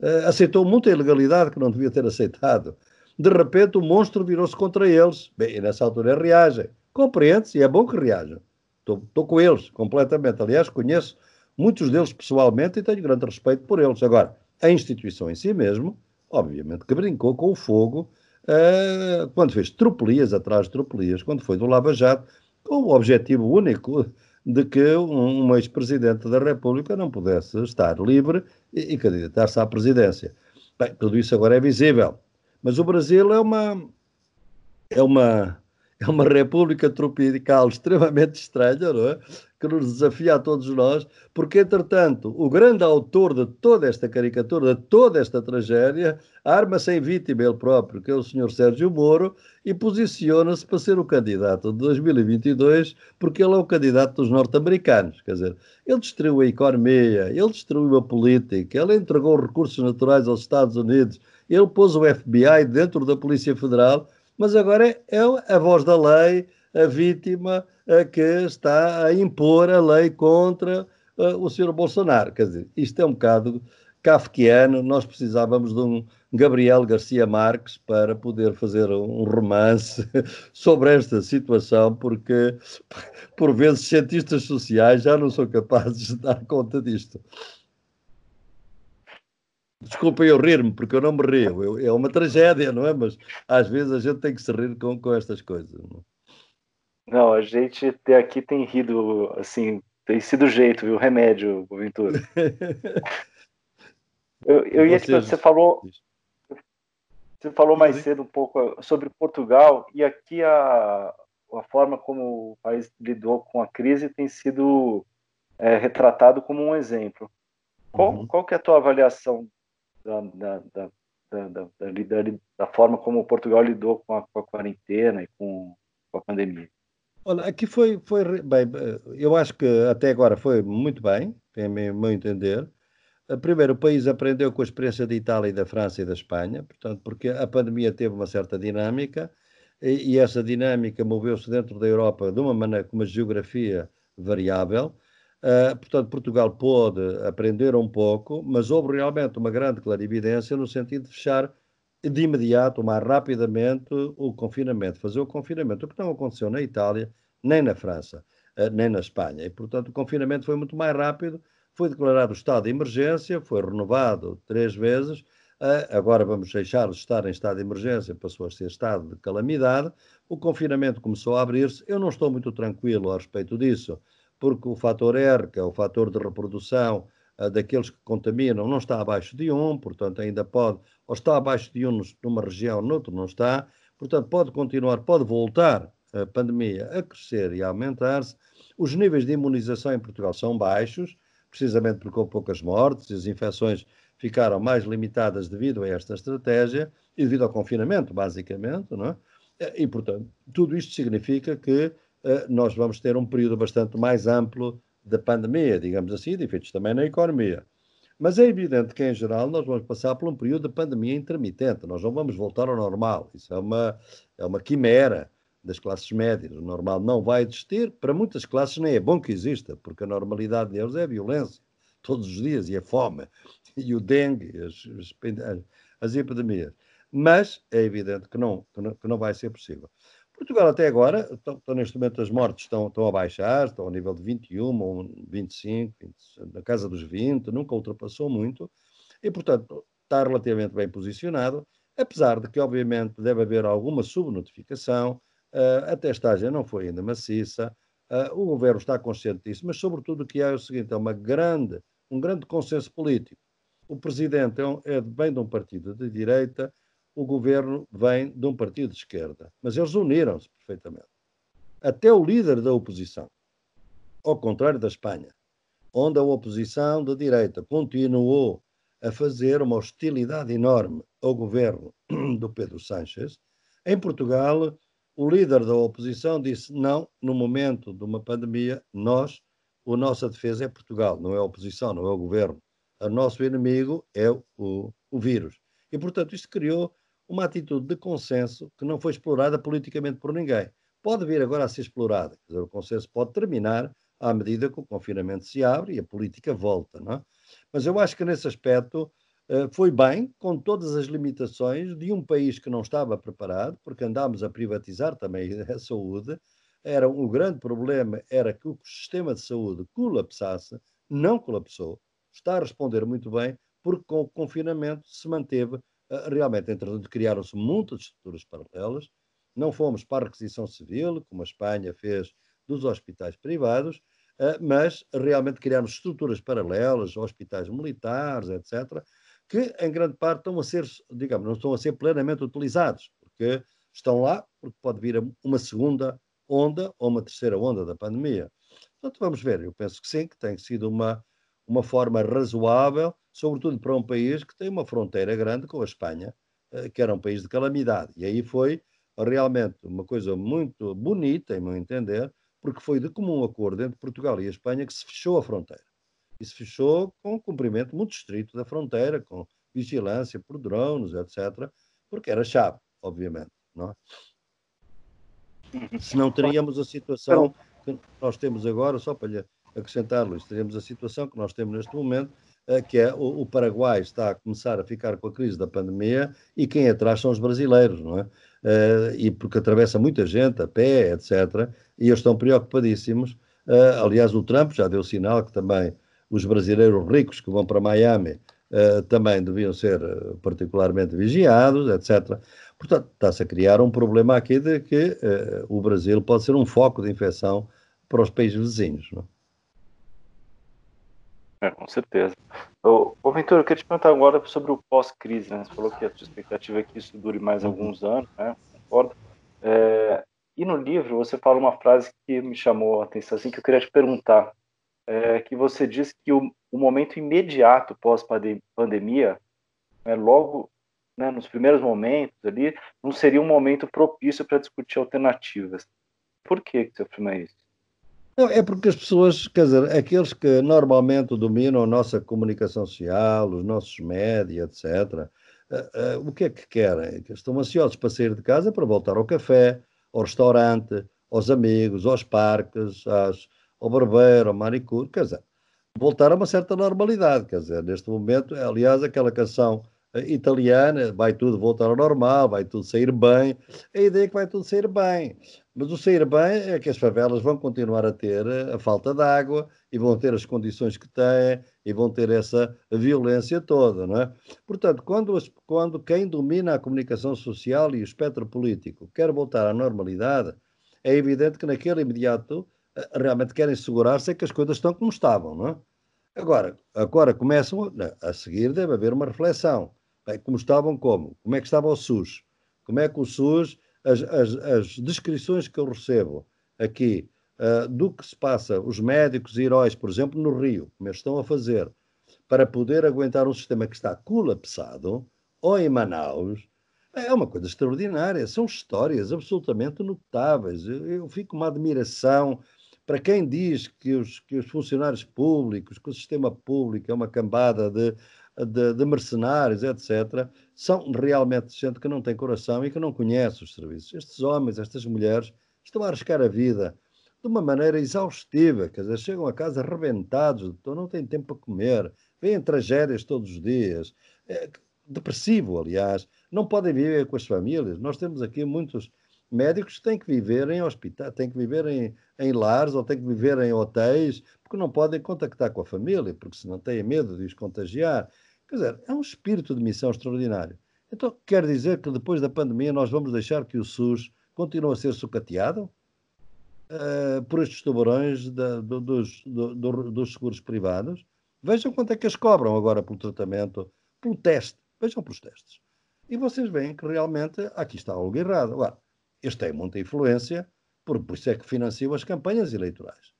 Uh, aceitou muita ilegalidade que não devia ter aceitado. De repente, o monstro virou-se contra eles. Bem, e nessa altura reagem. Compreende-se e é bom que reajam. Estou com eles completamente. Aliás, conheço muitos deles pessoalmente e tenho grande respeito por eles. Agora, a instituição em si mesmo, obviamente que brincou com o fogo uh, quando fez tropelias atrás de tropelias, quando foi do Lava Jato, com o objetivo único de que um, um ex-presidente da República não pudesse estar livre e, e candidatar-se à presidência. Bem, tudo isso agora é visível. Mas o Brasil é uma, é uma, é uma república tropical extremamente estranha, não é? Que nos desafia a todos nós, porque, entretanto, o grande autor de toda esta caricatura, de toda esta tragédia, arma-se em vítima ele próprio, que é o Sr. Sérgio Moro, e posiciona-se para ser o candidato de 2022, porque ele é o candidato dos norte-americanos. Quer dizer, ele destruiu a economia, ele destruiu a política, ele entregou recursos naturais aos Estados Unidos, ele pôs o FBI dentro da Polícia Federal, mas agora é a voz da lei, a vítima a que está a impor a lei contra uh, o Sr. Bolsonaro. Quer dizer, isto é um bocado kafkiano, nós precisávamos de um Gabriel Garcia Marques para poder fazer um romance sobre esta situação, porque por vezes cientistas sociais já não são capazes de dar conta disto. Desculpem eu rir-me, porque eu não me rio. Eu, é uma tragédia, não é? Mas às vezes a gente tem que se rir com, com estas coisas. Não? não, a gente até aqui tem rido, assim, tem sido o jeito, viu? Remédio, Boaventura. eu, eu ia que você falou. Você falou mais cedo um pouco sobre Portugal, e aqui a, a forma como o país lidou com a crise tem sido é, retratado como um exemplo. Qual, uhum. qual que é a tua avaliação da, da, da, da, forma como Portugal lidou com a, com a quarentena e com, com, a pandemia. Olha, aqui foi, foi bem, eu acho que até agora foi muito bem, em meu entender. Primeiro, o país aprendeu com a experiência da Itália, da França e da Espanha, portanto, porque a pandemia teve uma certa dinâmica e, e essa dinâmica moveu-se dentro da Europa de uma maneira com uma geografia variável. Uh, portanto, Portugal pôde aprender um pouco, mas houve realmente uma grande clarividência no sentido de fechar de imediato, mais rapidamente, o confinamento, fazer o confinamento, o que não aconteceu na Itália, nem na França, uh, nem na Espanha. E, portanto, o confinamento foi muito mais rápido, foi declarado estado de emergência, foi renovado três vezes, uh, agora vamos deixar de estar em estado de emergência, passou a ser estado de calamidade, o confinamento começou a abrir-se, eu não estou muito tranquilo a respeito disso, porque o fator R, que é o fator de reprodução uh, daqueles que contaminam, não está abaixo de 1, portanto ainda pode, ou está abaixo de 1 numa região, noutra não está, portanto pode continuar, pode voltar a pandemia a crescer e a aumentar-se. Os níveis de imunização em Portugal são baixos, precisamente porque houve poucas mortes e as infecções ficaram mais limitadas devido a esta estratégia e devido ao confinamento, basicamente, não é? E, portanto, tudo isto significa que eh, nós vamos ter um período bastante mais amplo da pandemia, digamos assim, de efeitos também na economia. Mas é evidente que, em geral, nós vamos passar por um período de pandemia intermitente, nós não vamos voltar ao normal. Isso é uma, é uma quimera das classes médias. O normal não vai existir. Para muitas classes nem é bom que exista, porque a normalidade deles é a violência, todos os dias, e a fome, e o dengue, as, as, as epidemias. Mas é evidente que não, que não, que não vai ser possível. Portugal até agora, estão, neste momento as mortes estão, estão a baixar, estão ao nível de 21, 25, 20, na casa dos 20, nunca ultrapassou muito, e portanto está relativamente bem posicionado, apesar de que obviamente deve haver alguma subnotificação, uh, a testagem não foi ainda maciça, uh, o governo está consciente disso, mas sobretudo o que há é o seguinte, é uma grande, um grande consenso político. O presidente é, um, é bem de um partido de direita, o governo vem de um partido de esquerda. Mas eles uniram-se perfeitamente. Até o líder da oposição, ao contrário da Espanha, onde a oposição de direita continuou a fazer uma hostilidade enorme ao governo do Pedro Sánchez, em Portugal, o líder da oposição disse: não, no momento de uma pandemia, nós, a nossa defesa é Portugal, não é a oposição, não é o governo. O nosso inimigo é o, o vírus. E, portanto, isto criou uma atitude de consenso que não foi explorada politicamente por ninguém. Pode vir agora a ser explorada. Dizer, o consenso pode terminar à medida que o confinamento se abre e a política volta. Não é? Mas eu acho que nesse aspecto eh, foi bem, com todas as limitações de um país que não estava preparado, porque andámos a privatizar também a saúde. Era o grande problema era que o sistema de saúde colapsasse, não colapsou. Está a responder muito bem, porque com o confinamento se manteve realmente, entretanto, criaram-se muitas estruturas paralelas. Não fomos para a requisição civil, como a Espanha fez dos hospitais privados, ah, mas realmente criámos estruturas paralelas, hospitais militares, etc., que em grande parte estão a ser, digamos, não estão a ser plenamente utilizados, porque estão lá, porque pode vir uma segunda onda ou uma terceira onda da pandemia. Portanto, vamos ver. Eu penso que sim, que tem sido uma, uma forma razoável, sobretudo para um país que tem uma fronteira grande com a Espanha, eh, que era um país de calamidade. E aí foi realmente uma coisa muito bonita, em meu entender, porque foi de comum acordo entre Portugal e a Espanha que se fechou a fronteira. E se fechou com um cumprimento muito estrito da fronteira, com vigilância por drones, etc., porque era chave, obviamente. Não é? Se não teríamos a situação que nós temos agora, só para lhe acrescentar, Luís, teríamos a situação que nós temos neste momento, eh, que é o, Paraguai está a começar a ficar com a crise da pandemia e quem atrás são os brasileiros, não é? Eh, e porque atravessa muita gente a pé, etc. E eles estão preocupadíssimos. Eh, aliás, o Trump já deu sinal que também os brasileiros ricos que vão para Miami também deviam ser particularmente vigiados, etc. Portanto, está-se a criar um problema aqui de que o Brasil pode ser um foco de infecção para os países vizinhos. Não é? É, com certeza. Ô, ô Ventura, eu queria te perguntar agora sobre o pós-crise, né? Você falou que a sua expectativa é que isso dure mais alguns anos, né? Concordo. É, e no livro você fala uma frase que me chamou a atenção, assim, que eu queria te perguntar, é, que você diz que o, o momento imediato pós-pandemia, né, logo né, nos primeiros momentos ali, não seria um momento propício para discutir alternativas. Por que, que você afirma isso? Não, é porque as pessoas, quer dizer, aqueles que normalmente dominam a nossa comunicação social, os nossos médias, etc., uh, uh, o que é que querem? Estão ansiosos para sair de casa para voltar ao café, ao restaurante, aos amigos, aos parques, às, ao barbeiro, ao manicure, quer dizer, voltar a uma certa normalidade, quer dizer, neste momento, aliás, aquela canção italiana, vai tudo voltar ao normal, vai tudo sair bem. A ideia é que vai tudo sair bem. Mas o sair bem é que as favelas vão continuar a ter a falta de água e vão ter as condições que têm e vão ter essa violência toda, não é? Portanto, quando, quando quem domina a comunicação social e o espectro político quer voltar à normalidade, é evidente que naquele imediato eh, realmente querem segurar-se que as coisas estão como estavam, não é? Agora, agora começam, a seguir deve haver uma reflexão. Bem, como estavam como? Como é que estava o SUS? Como é que o SUS, as, as, as descrições que eu recebo aqui uh, do que se passa, os médicos e heróis, por exemplo, no Rio, como eles estão a fazer, para poder aguentar um sistema que está colapsado, ou em Manaus, é uma coisa extraordinária. São histórias absolutamente notáveis. Eu, eu fico com uma admiração para quem diz que os, que os funcionários públicos, que o sistema público é uma cambada de de, de, mercenários, etc., são realmente gente que não tem coração e que não conhece os serviços. Estes homens, estas mulheres, estão a arriscar a vida de uma maneira exaustiva, quer dizer, chegam a casa arrebentados, então não têm tempo para comer, vêm tragédias todos os dias, é, depressivo, aliás, não podem viver com as famílias. Nós temos aqui muitos médicos que têm que viver em hospitais, têm que viver em, em lares ou têm que viver em hotéis, porque não podem contactar com a família, porque senão têm medo de os contagiar. Quer dizer, é um espírito de missão extraordinário. Então, quer dizer que depois da pandemia nós vamos deixar que o SUS continue a ser sucateado uh, por estes tubarões da, do, dos, do, do, dos seguros privados? Vejam quanto é que eles cobram agora pelo tratamento, pelo teste. Vejam pelos testes. E vocês veem que realmente aqui está algo errado. Agora, eles têm muita influência, por, por isso é que financiam as campanhas eleitorais.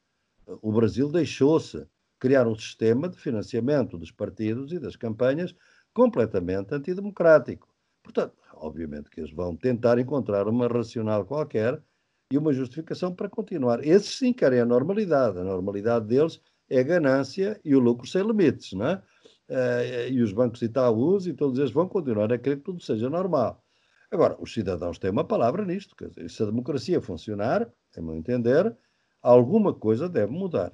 O Brasil deixou-se criar um sistema de financiamento dos partidos e das campanhas completamente antidemocrático. Portanto, obviamente que eles vão tentar encontrar uma racional qualquer e uma justificação para continuar. Esses sim querem a normalidade. A normalidade deles é a ganância e o lucro sem limites, não é? Uh, e os bancos Itaús e todos eles vão continuar a querer que tudo seja normal. Agora, os cidadãos têm uma palavra nisto. Quer dizer, se a democracia funcionar, a meu entender, alguma coisa deve mudar.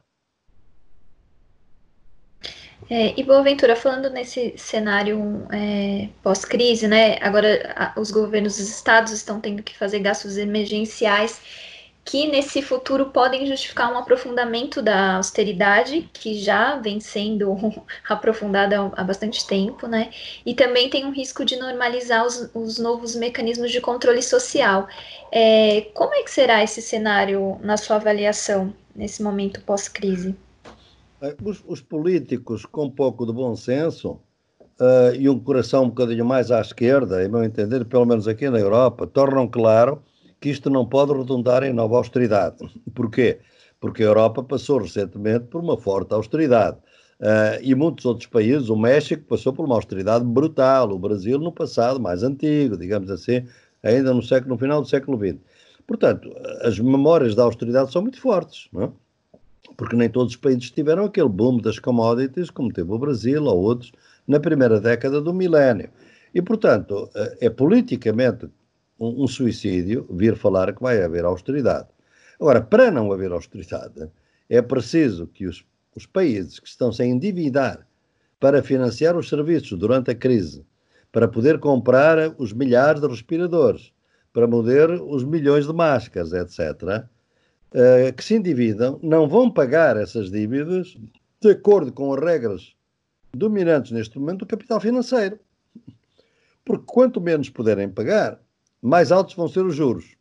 É, e Boaventura, falando nesse cenário é, pós-crise, né? Agora a, os governos dos estados estão tendo que fazer gastos emergenciais que nesse futuro podem justificar um aprofundamento da austeridade, que já vem sendo aprofundada há bastante tempo, né? E também tem um risco de normalizar os, os novos mecanismos de controle social. É, como é que será esse cenário na sua avaliação nesse momento pós-crise? Os, os, políticos com um pouco de bom senso uh, e um coração um bocadinho mais à esquerda, em meu entender, pelo menos aqui na Europa, tornam claro que isto não pode redundar em nova austeridade. Porquê? Porque a Europa passou recentemente por uma forte austeridade. Uh, e muitos outros países, o México passou por uma austeridade brutal, o Brasil no passado mais antigo, digamos assim, ainda no, século, no final do século XX. Portanto, as memórias da austeridade são muito fortes, não é? Porque nem todos os países tiveram aquele boom das commodities, como teve o Brasil ou outros, na primeira década do milénio. E, portanto, eh, é politicamente um, um suicídio vir falar que vai haver austeridade. Agora, para não haver austeridade, é preciso que os, os países que estão sem endividar para financiar os serviços durante a crise, para poder comprar os milhares de respiradores, para poder os milhões de máscaras, etc., uh, que se endividam não vão pagar essas dívidas de acordo com as regras dominantes neste momento do capital financeiro. Porque quanto menos puderem pagar, mais altos vão ser os juros.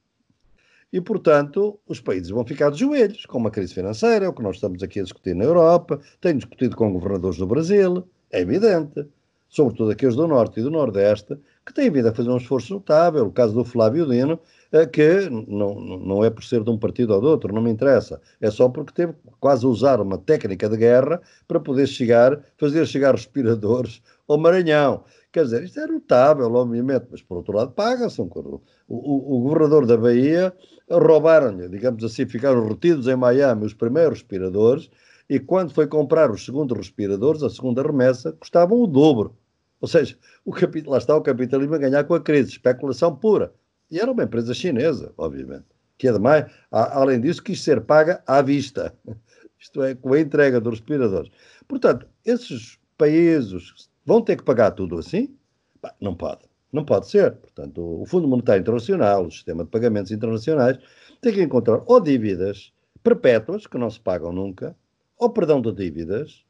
E, portanto, os países vão ficar de joelhos com uma crise financeira, é o que nós estamos aqui a discutir na Europa, tenho discutido com governadores do Brasil, é evidente, sobretudo aqueles do Norte e do Nordeste, que têm vindo a fazer um esforço notável. O caso do Flávio Dino, que não, não é por ser de um partido ou de outro, não me interessa. É só porque teve quase a usar uma técnica de guerra para poder chegar, fazer chegar respiradores ao Maranhão. Quer dizer, isto é notável, obviamente, mas por outro lado paga-se. Um, o, o, o, governador da Bahia roubaram-lhe, digamos assim, ficaram retidos em Miami os primeiros respiradores e quando foi comprar os segundos respiradores, a segunda remessa, custavam o dobro. Ou seja, o capital, lá está o capitalismo a ganhar com a crise, especulação pura. E era uma empresa chinesa, obviamente, que ademais, além disso, quis ser paga à vista. Isto é, com a entrega dos respiradores. Portanto, esses países vão ter que pagar tudo assim? Bah, não pode. Não pode ser. Portanto, o Fundo Monetário Internacional, o sistema de pagamentos internacionais, tem que encontrar ou dívidas perpétuas, que não se pagam nunca, ou perdão de dívidas,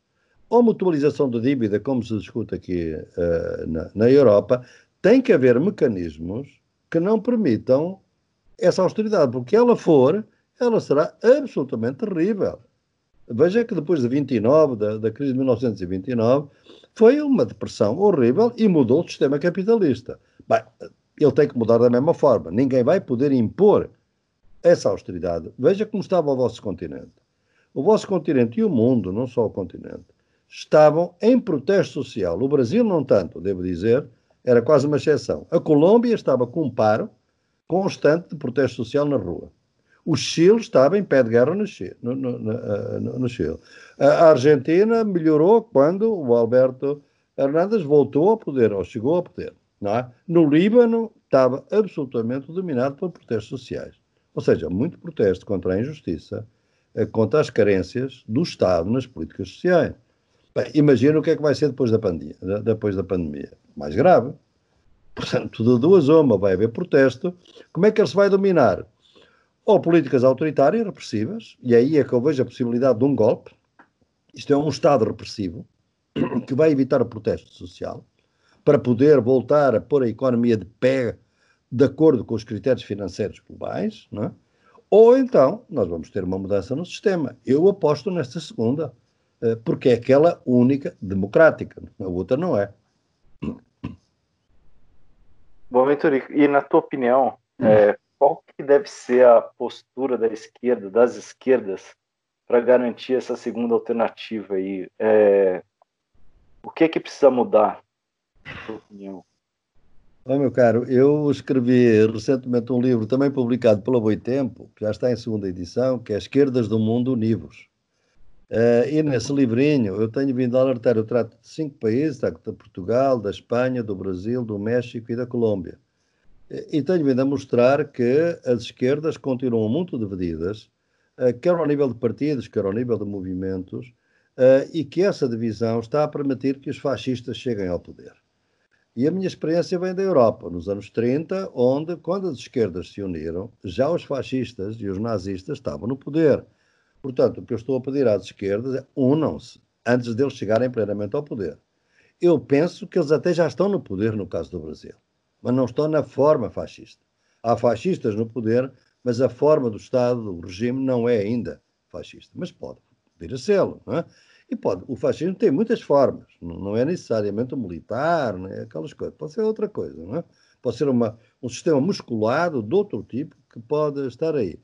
ou mutualização de dívida, como se discute aqui uh, na, na Europa, tem que haver mecanismos que não permitam essa austeridade, porque ela for, ela será absolutamente terrível. Veja que depois de 29, da, da crise de 1929, foi uma depressão horrível e mudou o sistema capitalista. Bem, ele tem que mudar da mesma forma. Ninguém vai poder impor essa austeridade. Veja como estava o vosso continente. O vosso continente e o mundo, não só o continente, estavam em protesto social. O Brasil, não tanto, devo dizer, era quase uma exceção. A Colômbia estava com um paro constante de protesto social na rua. O Chile estava em pé de guerra no Chile. No, no, no, no Chile. A Argentina melhorou quando o Alberto Hernandes voltou ao poder, ou chegou ao poder. É? No Líbano estava absolutamente dominado por protestos sociais. Ou seja, muito protesto contra a injustiça, eh, contra as carências do Estado nas políticas sociais. Bem, imagina o que é que vai ser depois da pandemia. Depois da pandemia. Mais grave. Portanto, de duas uma, vai haver protesto. Como é que ele se vai dominar? Ou políticas autoritárias, repressivas, e aí é que eu vejo a possibilidade de um golpe. Isto é um Estado repressivo que vai evitar o protesto social para poder voltar a pôr a economia de pé de acordo com os critérios financeiros globais, não é? Ou então nós vamos ter uma mudança no sistema. Eu aposto nesta segunda, porque é aquela única democrática, a outra não é. Bom, Vitor, e na tua opinião, é, qual que deve ser a postura da esquerda, das esquerdas, para garantir essa segunda alternativa aí? É, o que é que precisa mudar, na tua opinião? Oh, meu caro, eu escrevi recentemente um livro também publicado pela Boitempo, que já está em segunda edição, que é Esquerdas do Mundo Univos. Uh, e nesse livrinho eu tenho vindo a alertar, eu trato de cinco países, de Portugal, da Espanha, do Brasil, do México e da Colômbia. E tenho vindo a mostrar que as esquerdas continuam muito divididas, uh, quer ao nível de partidos, quer ao nível de movimentos, uh, e que essa divisão está a permitir que os fascistas cheguem ao poder. E a minha experiência vem da Europa, nos anos 30, onde, quando as esquerdas se uniram, já os fascistas e os nazistas estavam no poder. Portanto, o que eu estou a pedir às esquerdas é unam-se antes deles chegarem plenamente ao poder. Eu penso que eles até já estão no poder no caso do Brasil, mas não estão na forma fascista. Há fascistas no poder, mas a forma do Estado, do regime, não é ainda fascista. Mas pode vir a ser, não é? E pode, o fascismo tem muitas formas, não é necessariamente o militar, é aquelas coisas, pode ser outra coisa, não é? Pode ser uma, um sistema musculado de outro tipo que pode estar aí.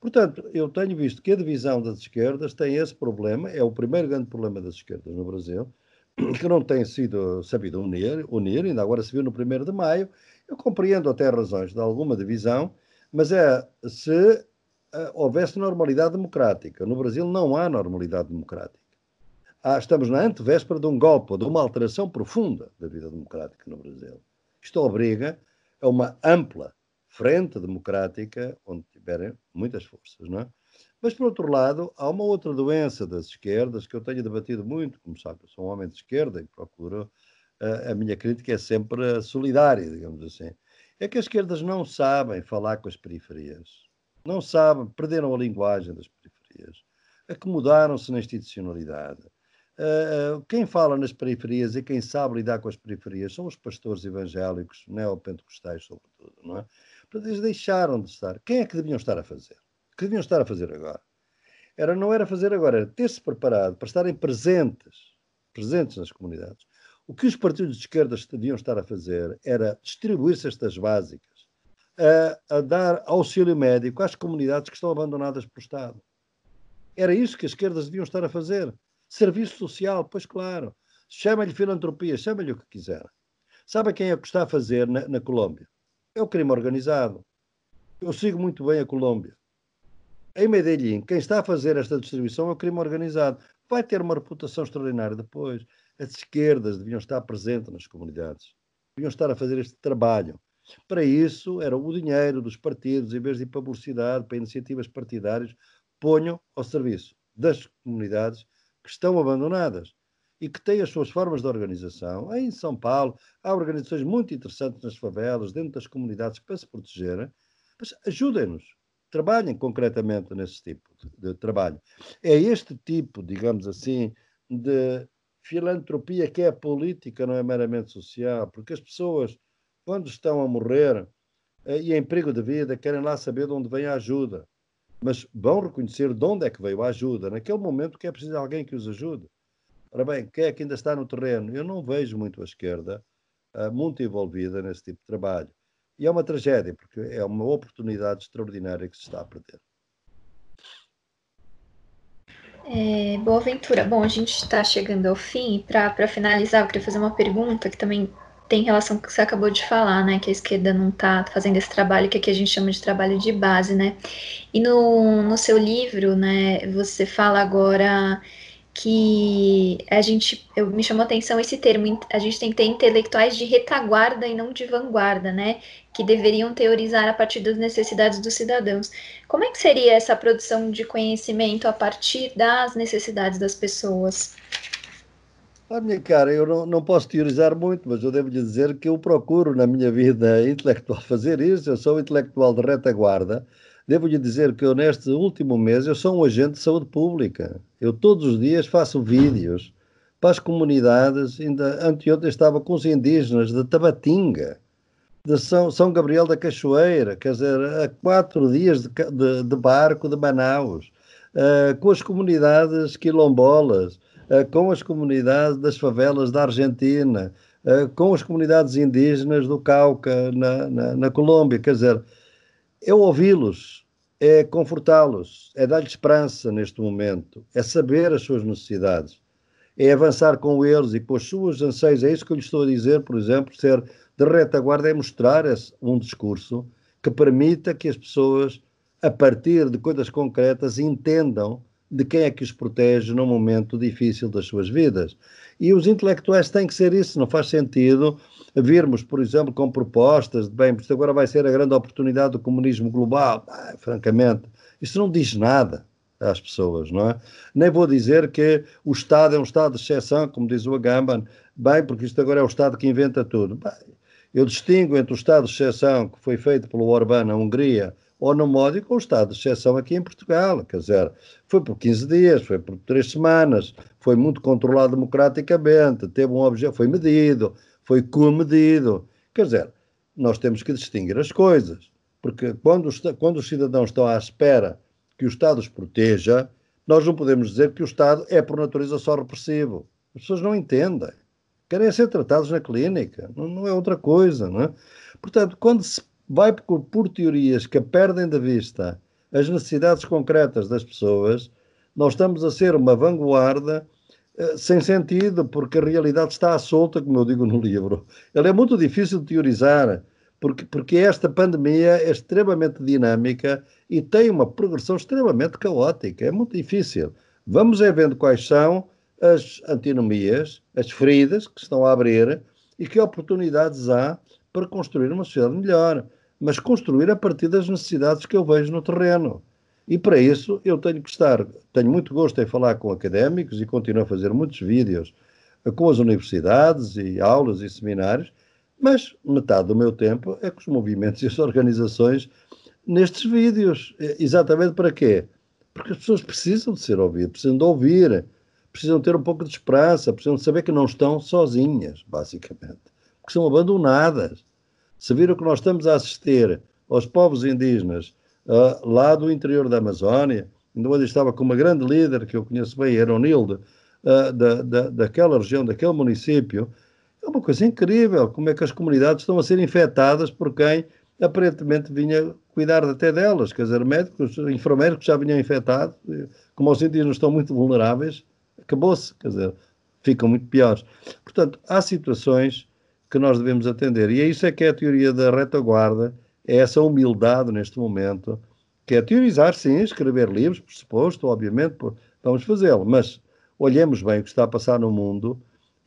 Portanto, eu tenho visto que a divisão das esquerdas tem esse problema, é o primeiro grande problema das esquerdas no Brasil, que não tem sido sabido unir, unir ainda agora se viu no 1 de maio. Eu compreendo até razões de alguma divisão, mas é se uh, houvesse normalidade democrática. No Brasil não há normalidade democrática ah, estamos na antevéspera de um golpe, de uma alteração profunda da vida democrática no Brasil. Isto obriga a uma ampla frente democrática onde tiverem muitas forças, não é? Mas, por outro lado, há uma outra doença das esquerdas que eu tenho debatido muito, como sabe, eu sou um homem de esquerda e procuro, a, a minha crítica é sempre solidária, digamos assim. É que as esquerdas não sabem falar com as periferias, não sabem, perderam a linguagem das periferias, acomodaram-se na institucionalidade, Uh, quem fala nas periferias e quem sabe lidar com as periferias são os pastores evangélicos, neopentecostais, sobretudo, não é? Portanto, eles deixaram de estar. Quem é que deviam estar a fazer? O que deviam estar a fazer agora? Era, não era fazer agora, era ter-se preparado para estarem presentes, presentes nas comunidades. O que os partidos de esquerda deviam estar a fazer era distribuir cestas básicas, a, a dar auxílio médico às comunidades que estão abandonadas pelo Estado. Era isso que as esquerdas deviam estar a fazer. Serviço social, pois claro. Chama-lhe filantropia, chama-lhe o que quiser. Sabe quem é que está a fazer na, na Colômbia? É o crime organizado. Eu sigo muito bem a Colômbia. Em Medellín, quem está a fazer esta distribuição é o crime organizado. Vai ter uma reputação extraordinária depois. As esquerdas deviam estar presentes nas comunidades. Deviam estar a fazer este trabalho. Para isso, era o dinheiro dos partidos, em vez de ir para publicidade, para iniciativas partidárias, ponham ao serviço das comunidades que estão abandonadas e que têm as suas formas de organização. Em São Paulo, há organizações muito interessantes nas favelas, dentro das comunidades, para se protegerem. Mas ajudem-nos, trabalhem concretamente nesse tipo de, de, trabalho. É este tipo, digamos assim, de filantropia que é política, não é meramente social, porque as pessoas, quando estão a morrer eh, e em perigo de vida, querem lá saber de onde vem a ajuda. Mas vão reconhecer de onde é que veio a ajuda, naquele momento que é preciso alguém que os ajude. Ora bem, quem é que ainda está no terreno? Eu não vejo muito a esquerda uh, muito envolvida nesse tipo de trabalho. E é uma tragédia, porque é uma oportunidade extraordinária que se está a perder. É, boa aventura. Bom, a gente está chegando ao fim para finalizar, eu queria fazer uma pergunta que também tem relação com o que você acabou de falar, né? Que a esquerda não está fazendo esse trabalho que aqui a gente chama de trabalho de base, né? E no, no seu livro, né, você fala agora que a gente, eu, me chamou a atenção esse termo, a gente tem que ter intelectuais de retaguarda e não de vanguarda, né? Que deveriam teorizar a partir das necessidades dos cidadãos. Como é que seria essa produção de conhecimento a partir das necessidades das pessoas? Ah, minha cara, eu não, não posso teorizar muito, mas eu devo lhe dizer que eu procuro na minha vida intelectual fazer isso. Eu sou intelectual de retaguarda Devo-lhe dizer que eu, neste último mês, eu sou um agente de saúde pública. Eu todos os dias faço vídeos para as comunidades. Ainda anteontem estava com os indígenas de Tabatinga, de São, São Gabriel da Cachoeira, quer dizer, a quatro dias de, de, de barco de Manaus, uh, com as comunidades quilombolas, uh, com as comunidades das favelas da Argentina, uh, com as comunidades indígenas do Cauca, na, na, na Colômbia, quer dizer, é ouvi-los, é confortá-los, é dar-lhes esperança neste momento, é saber as suas necessidades, é avançar com eles e com os seus anseios. É isso que eu lhes estou a dizer, por exemplo, ser de retaguarda é mostrar um discurso que permita que as pessoas, a partir de coisas concretas, entendam de quem é que os protege num momento difícil das suas vidas. E os intelectuais têm que ser isso, não faz sentido virmos, por exemplo, com propostas de bem, isto agora vai ser a grande oportunidade do comunismo global. Ah, francamente, isso não diz nada às pessoas, não é? Nem vou dizer que o Estado é um Estado de exceção, como diz o Agamben, bem, porque isto agora é o Estado que inventa tudo. Bem, eu distingo entre o Estado de exceção que foi feito pelo Orbán na Hungria ou no módico, o estado de exceção aqui em Portugal. Quer dizer, foi por 15 dias, foi por 3 semanas, foi muito controlado democraticamente, teve um objeto, foi medido, foi comedido. Quer dizer, nós temos que distinguir as coisas, porque quando os, quando os cidadãos estão à espera que o Estado os proteja, nós não podemos dizer que o Estado é, por natureza, só repressivo. As pessoas não entendem. Querem ser tratados na clínica, não, não é outra coisa. Não é? Portanto, quando se vai por, por teorias que perdem de vista as necessidades concretas das pessoas, nós estamos a ser uma vanguarda eh, sem sentido, porque a realidade está à solta, como eu digo no livro. Ela é muito difícil de teorizar, porque, porque esta pandemia é extremamente dinâmica e tem uma progressão extremamente caótica. É muito difícil. Vamos é vendo quais são as antinomias, as feridas que estão a abrir e que oportunidades há para construir uma sociedade melhor, mas construir a partir das necessidades que eu vejo no terreno. E para isso eu tenho que estar, tenho muito gosto em falar com académicos e continuo a fazer muitos vídeos com as universidades e aulas e seminários, mas metade do meu tempo é com os movimentos e as organizações nestes vídeos. Exatamente para quê? Porque as pessoas precisam de ser ouvidas, precisam de ouvir, precisam ter um pouco de esperança, precisam de saber que não estão sozinhas, basicamente, porque são abandonadas. Se viram que nós estamos a assistir aos povos indígenas uh, lá do interior da Amazónia. Ainda hoje estava com uma grande líder que eu conheço bem, Eronilde, uh, da, da, daquela região, daquele município. É uma coisa incrível como é que as comunidades estão a ser infectadas por quem aparentemente vinha cuidar até delas, quer dizer, médicos, enfermeiros que já vinham infectados, como os indígenas estão muito vulneráveis, acabou-se, quer dizer, ficam muito piores. Portanto, há situações que nós devemos atender. E é isso é que é a teoria da retaguarda, é essa humildade neste momento, que é teorizar, sim, escrever livros, por suposto, obviamente, vamos fazê-lo, mas olhemos bem o que está a passar no mundo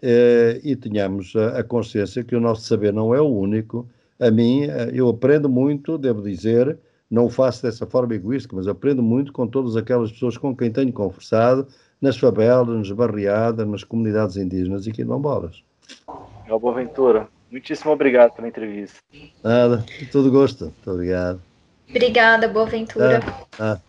eh, e tenhamos a, a, consciência que o nosso saber não é o único. A mim, eh, eu aprendo muito, devo dizer, não o faço dessa forma egoísta, mas aprendo muito com todas aquelas pessoas com quem tenho conversado, nas favelas, nas barriadas, nas comunidades indígenas e quilombolas. É Boaventura, muitíssimo obrigado pela entrevista. Nada, todo gosto. Muito obrigado. Obrigada, Boaventura. Ah, ah.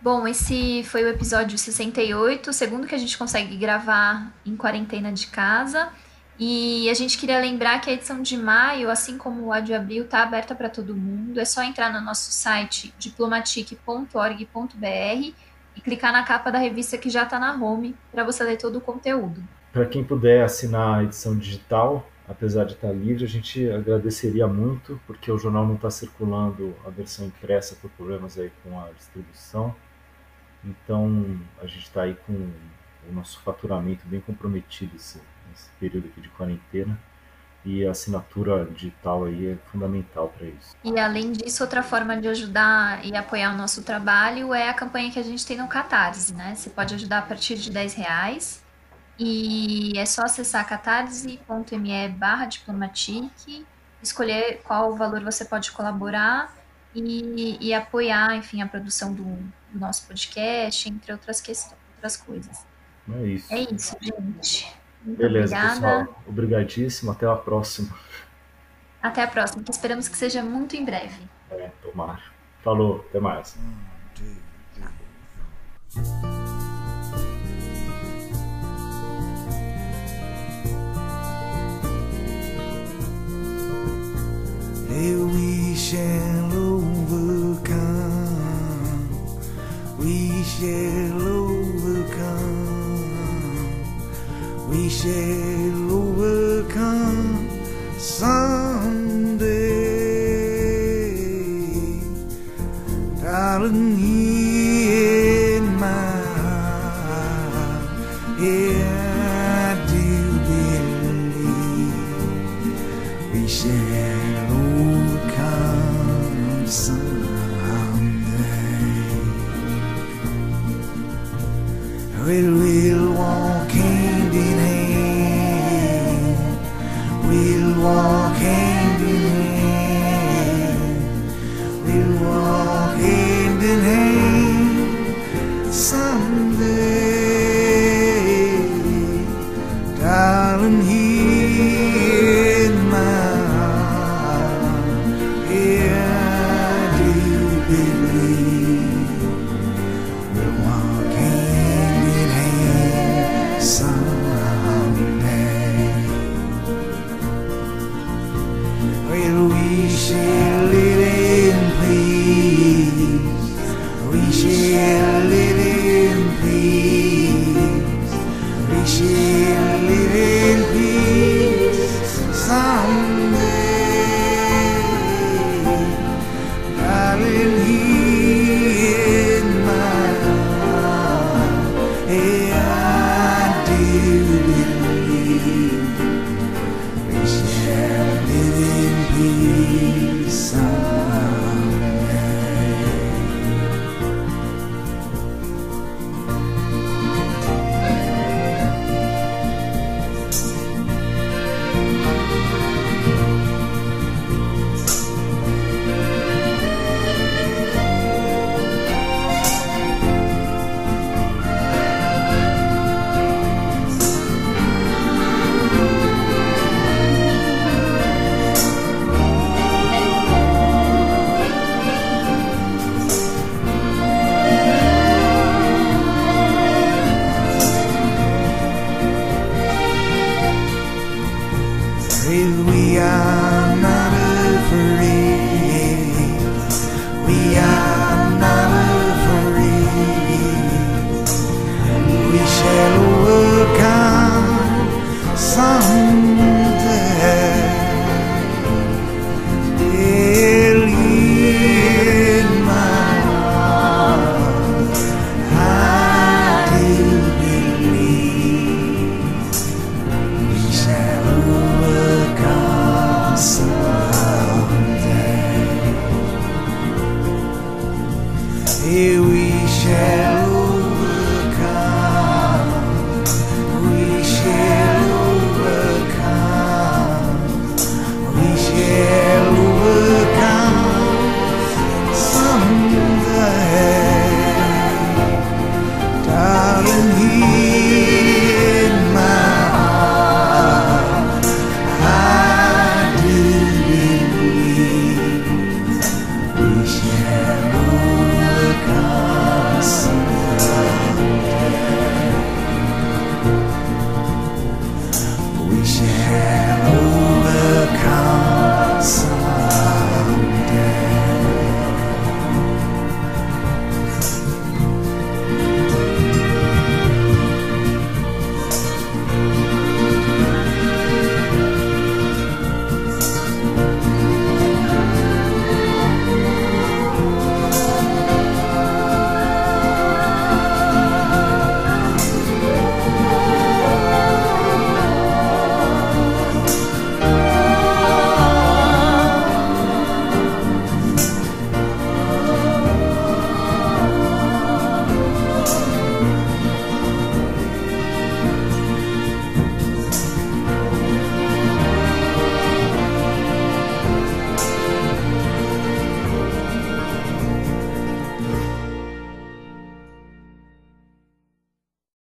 Bom, esse foi o episódio 68, o segundo que a gente consegue gravar em quarentena de casa. E a gente queria lembrar que a edição de maio, assim como a de abril, está aberta para todo mundo. É só entrar no nosso site diplomatic.org.br e clicar na capa da revista que já está na home para você ler todo o conteúdo. Para quem puder assinar a edição digital, apesar de estar livre, a gente agradeceria muito, porque o jornal não está circulando a versão impressa por problemas aí com a distribuição. Então, a gente está aí com o nosso faturamento bem comprometido esse, nesse período aqui de quarentena. E a assinatura digital aí é fundamental para isso. E além disso, outra forma de ajudar e apoiar o nosso trabalho é a campanha que a gente tem no Catarse, né? Você pode ajudar a partir de 10 reais. E é só acessar catarse.me barra diplomatique, escolher qual valor você pode colaborar e, e apoiar, enfim, a produção do, do nosso podcast, entre outras questões, outras coisas. É isso. É isso, gente. Muito Beleza, obrigada. pessoal. Obrigadíssimo. Até a próxima. Até a próxima, que esperamos que seja muito em breve. É, tomara. Falou, até mais. Hey, we shall overcome. We shall overcome. We shall overcome someday. Darling,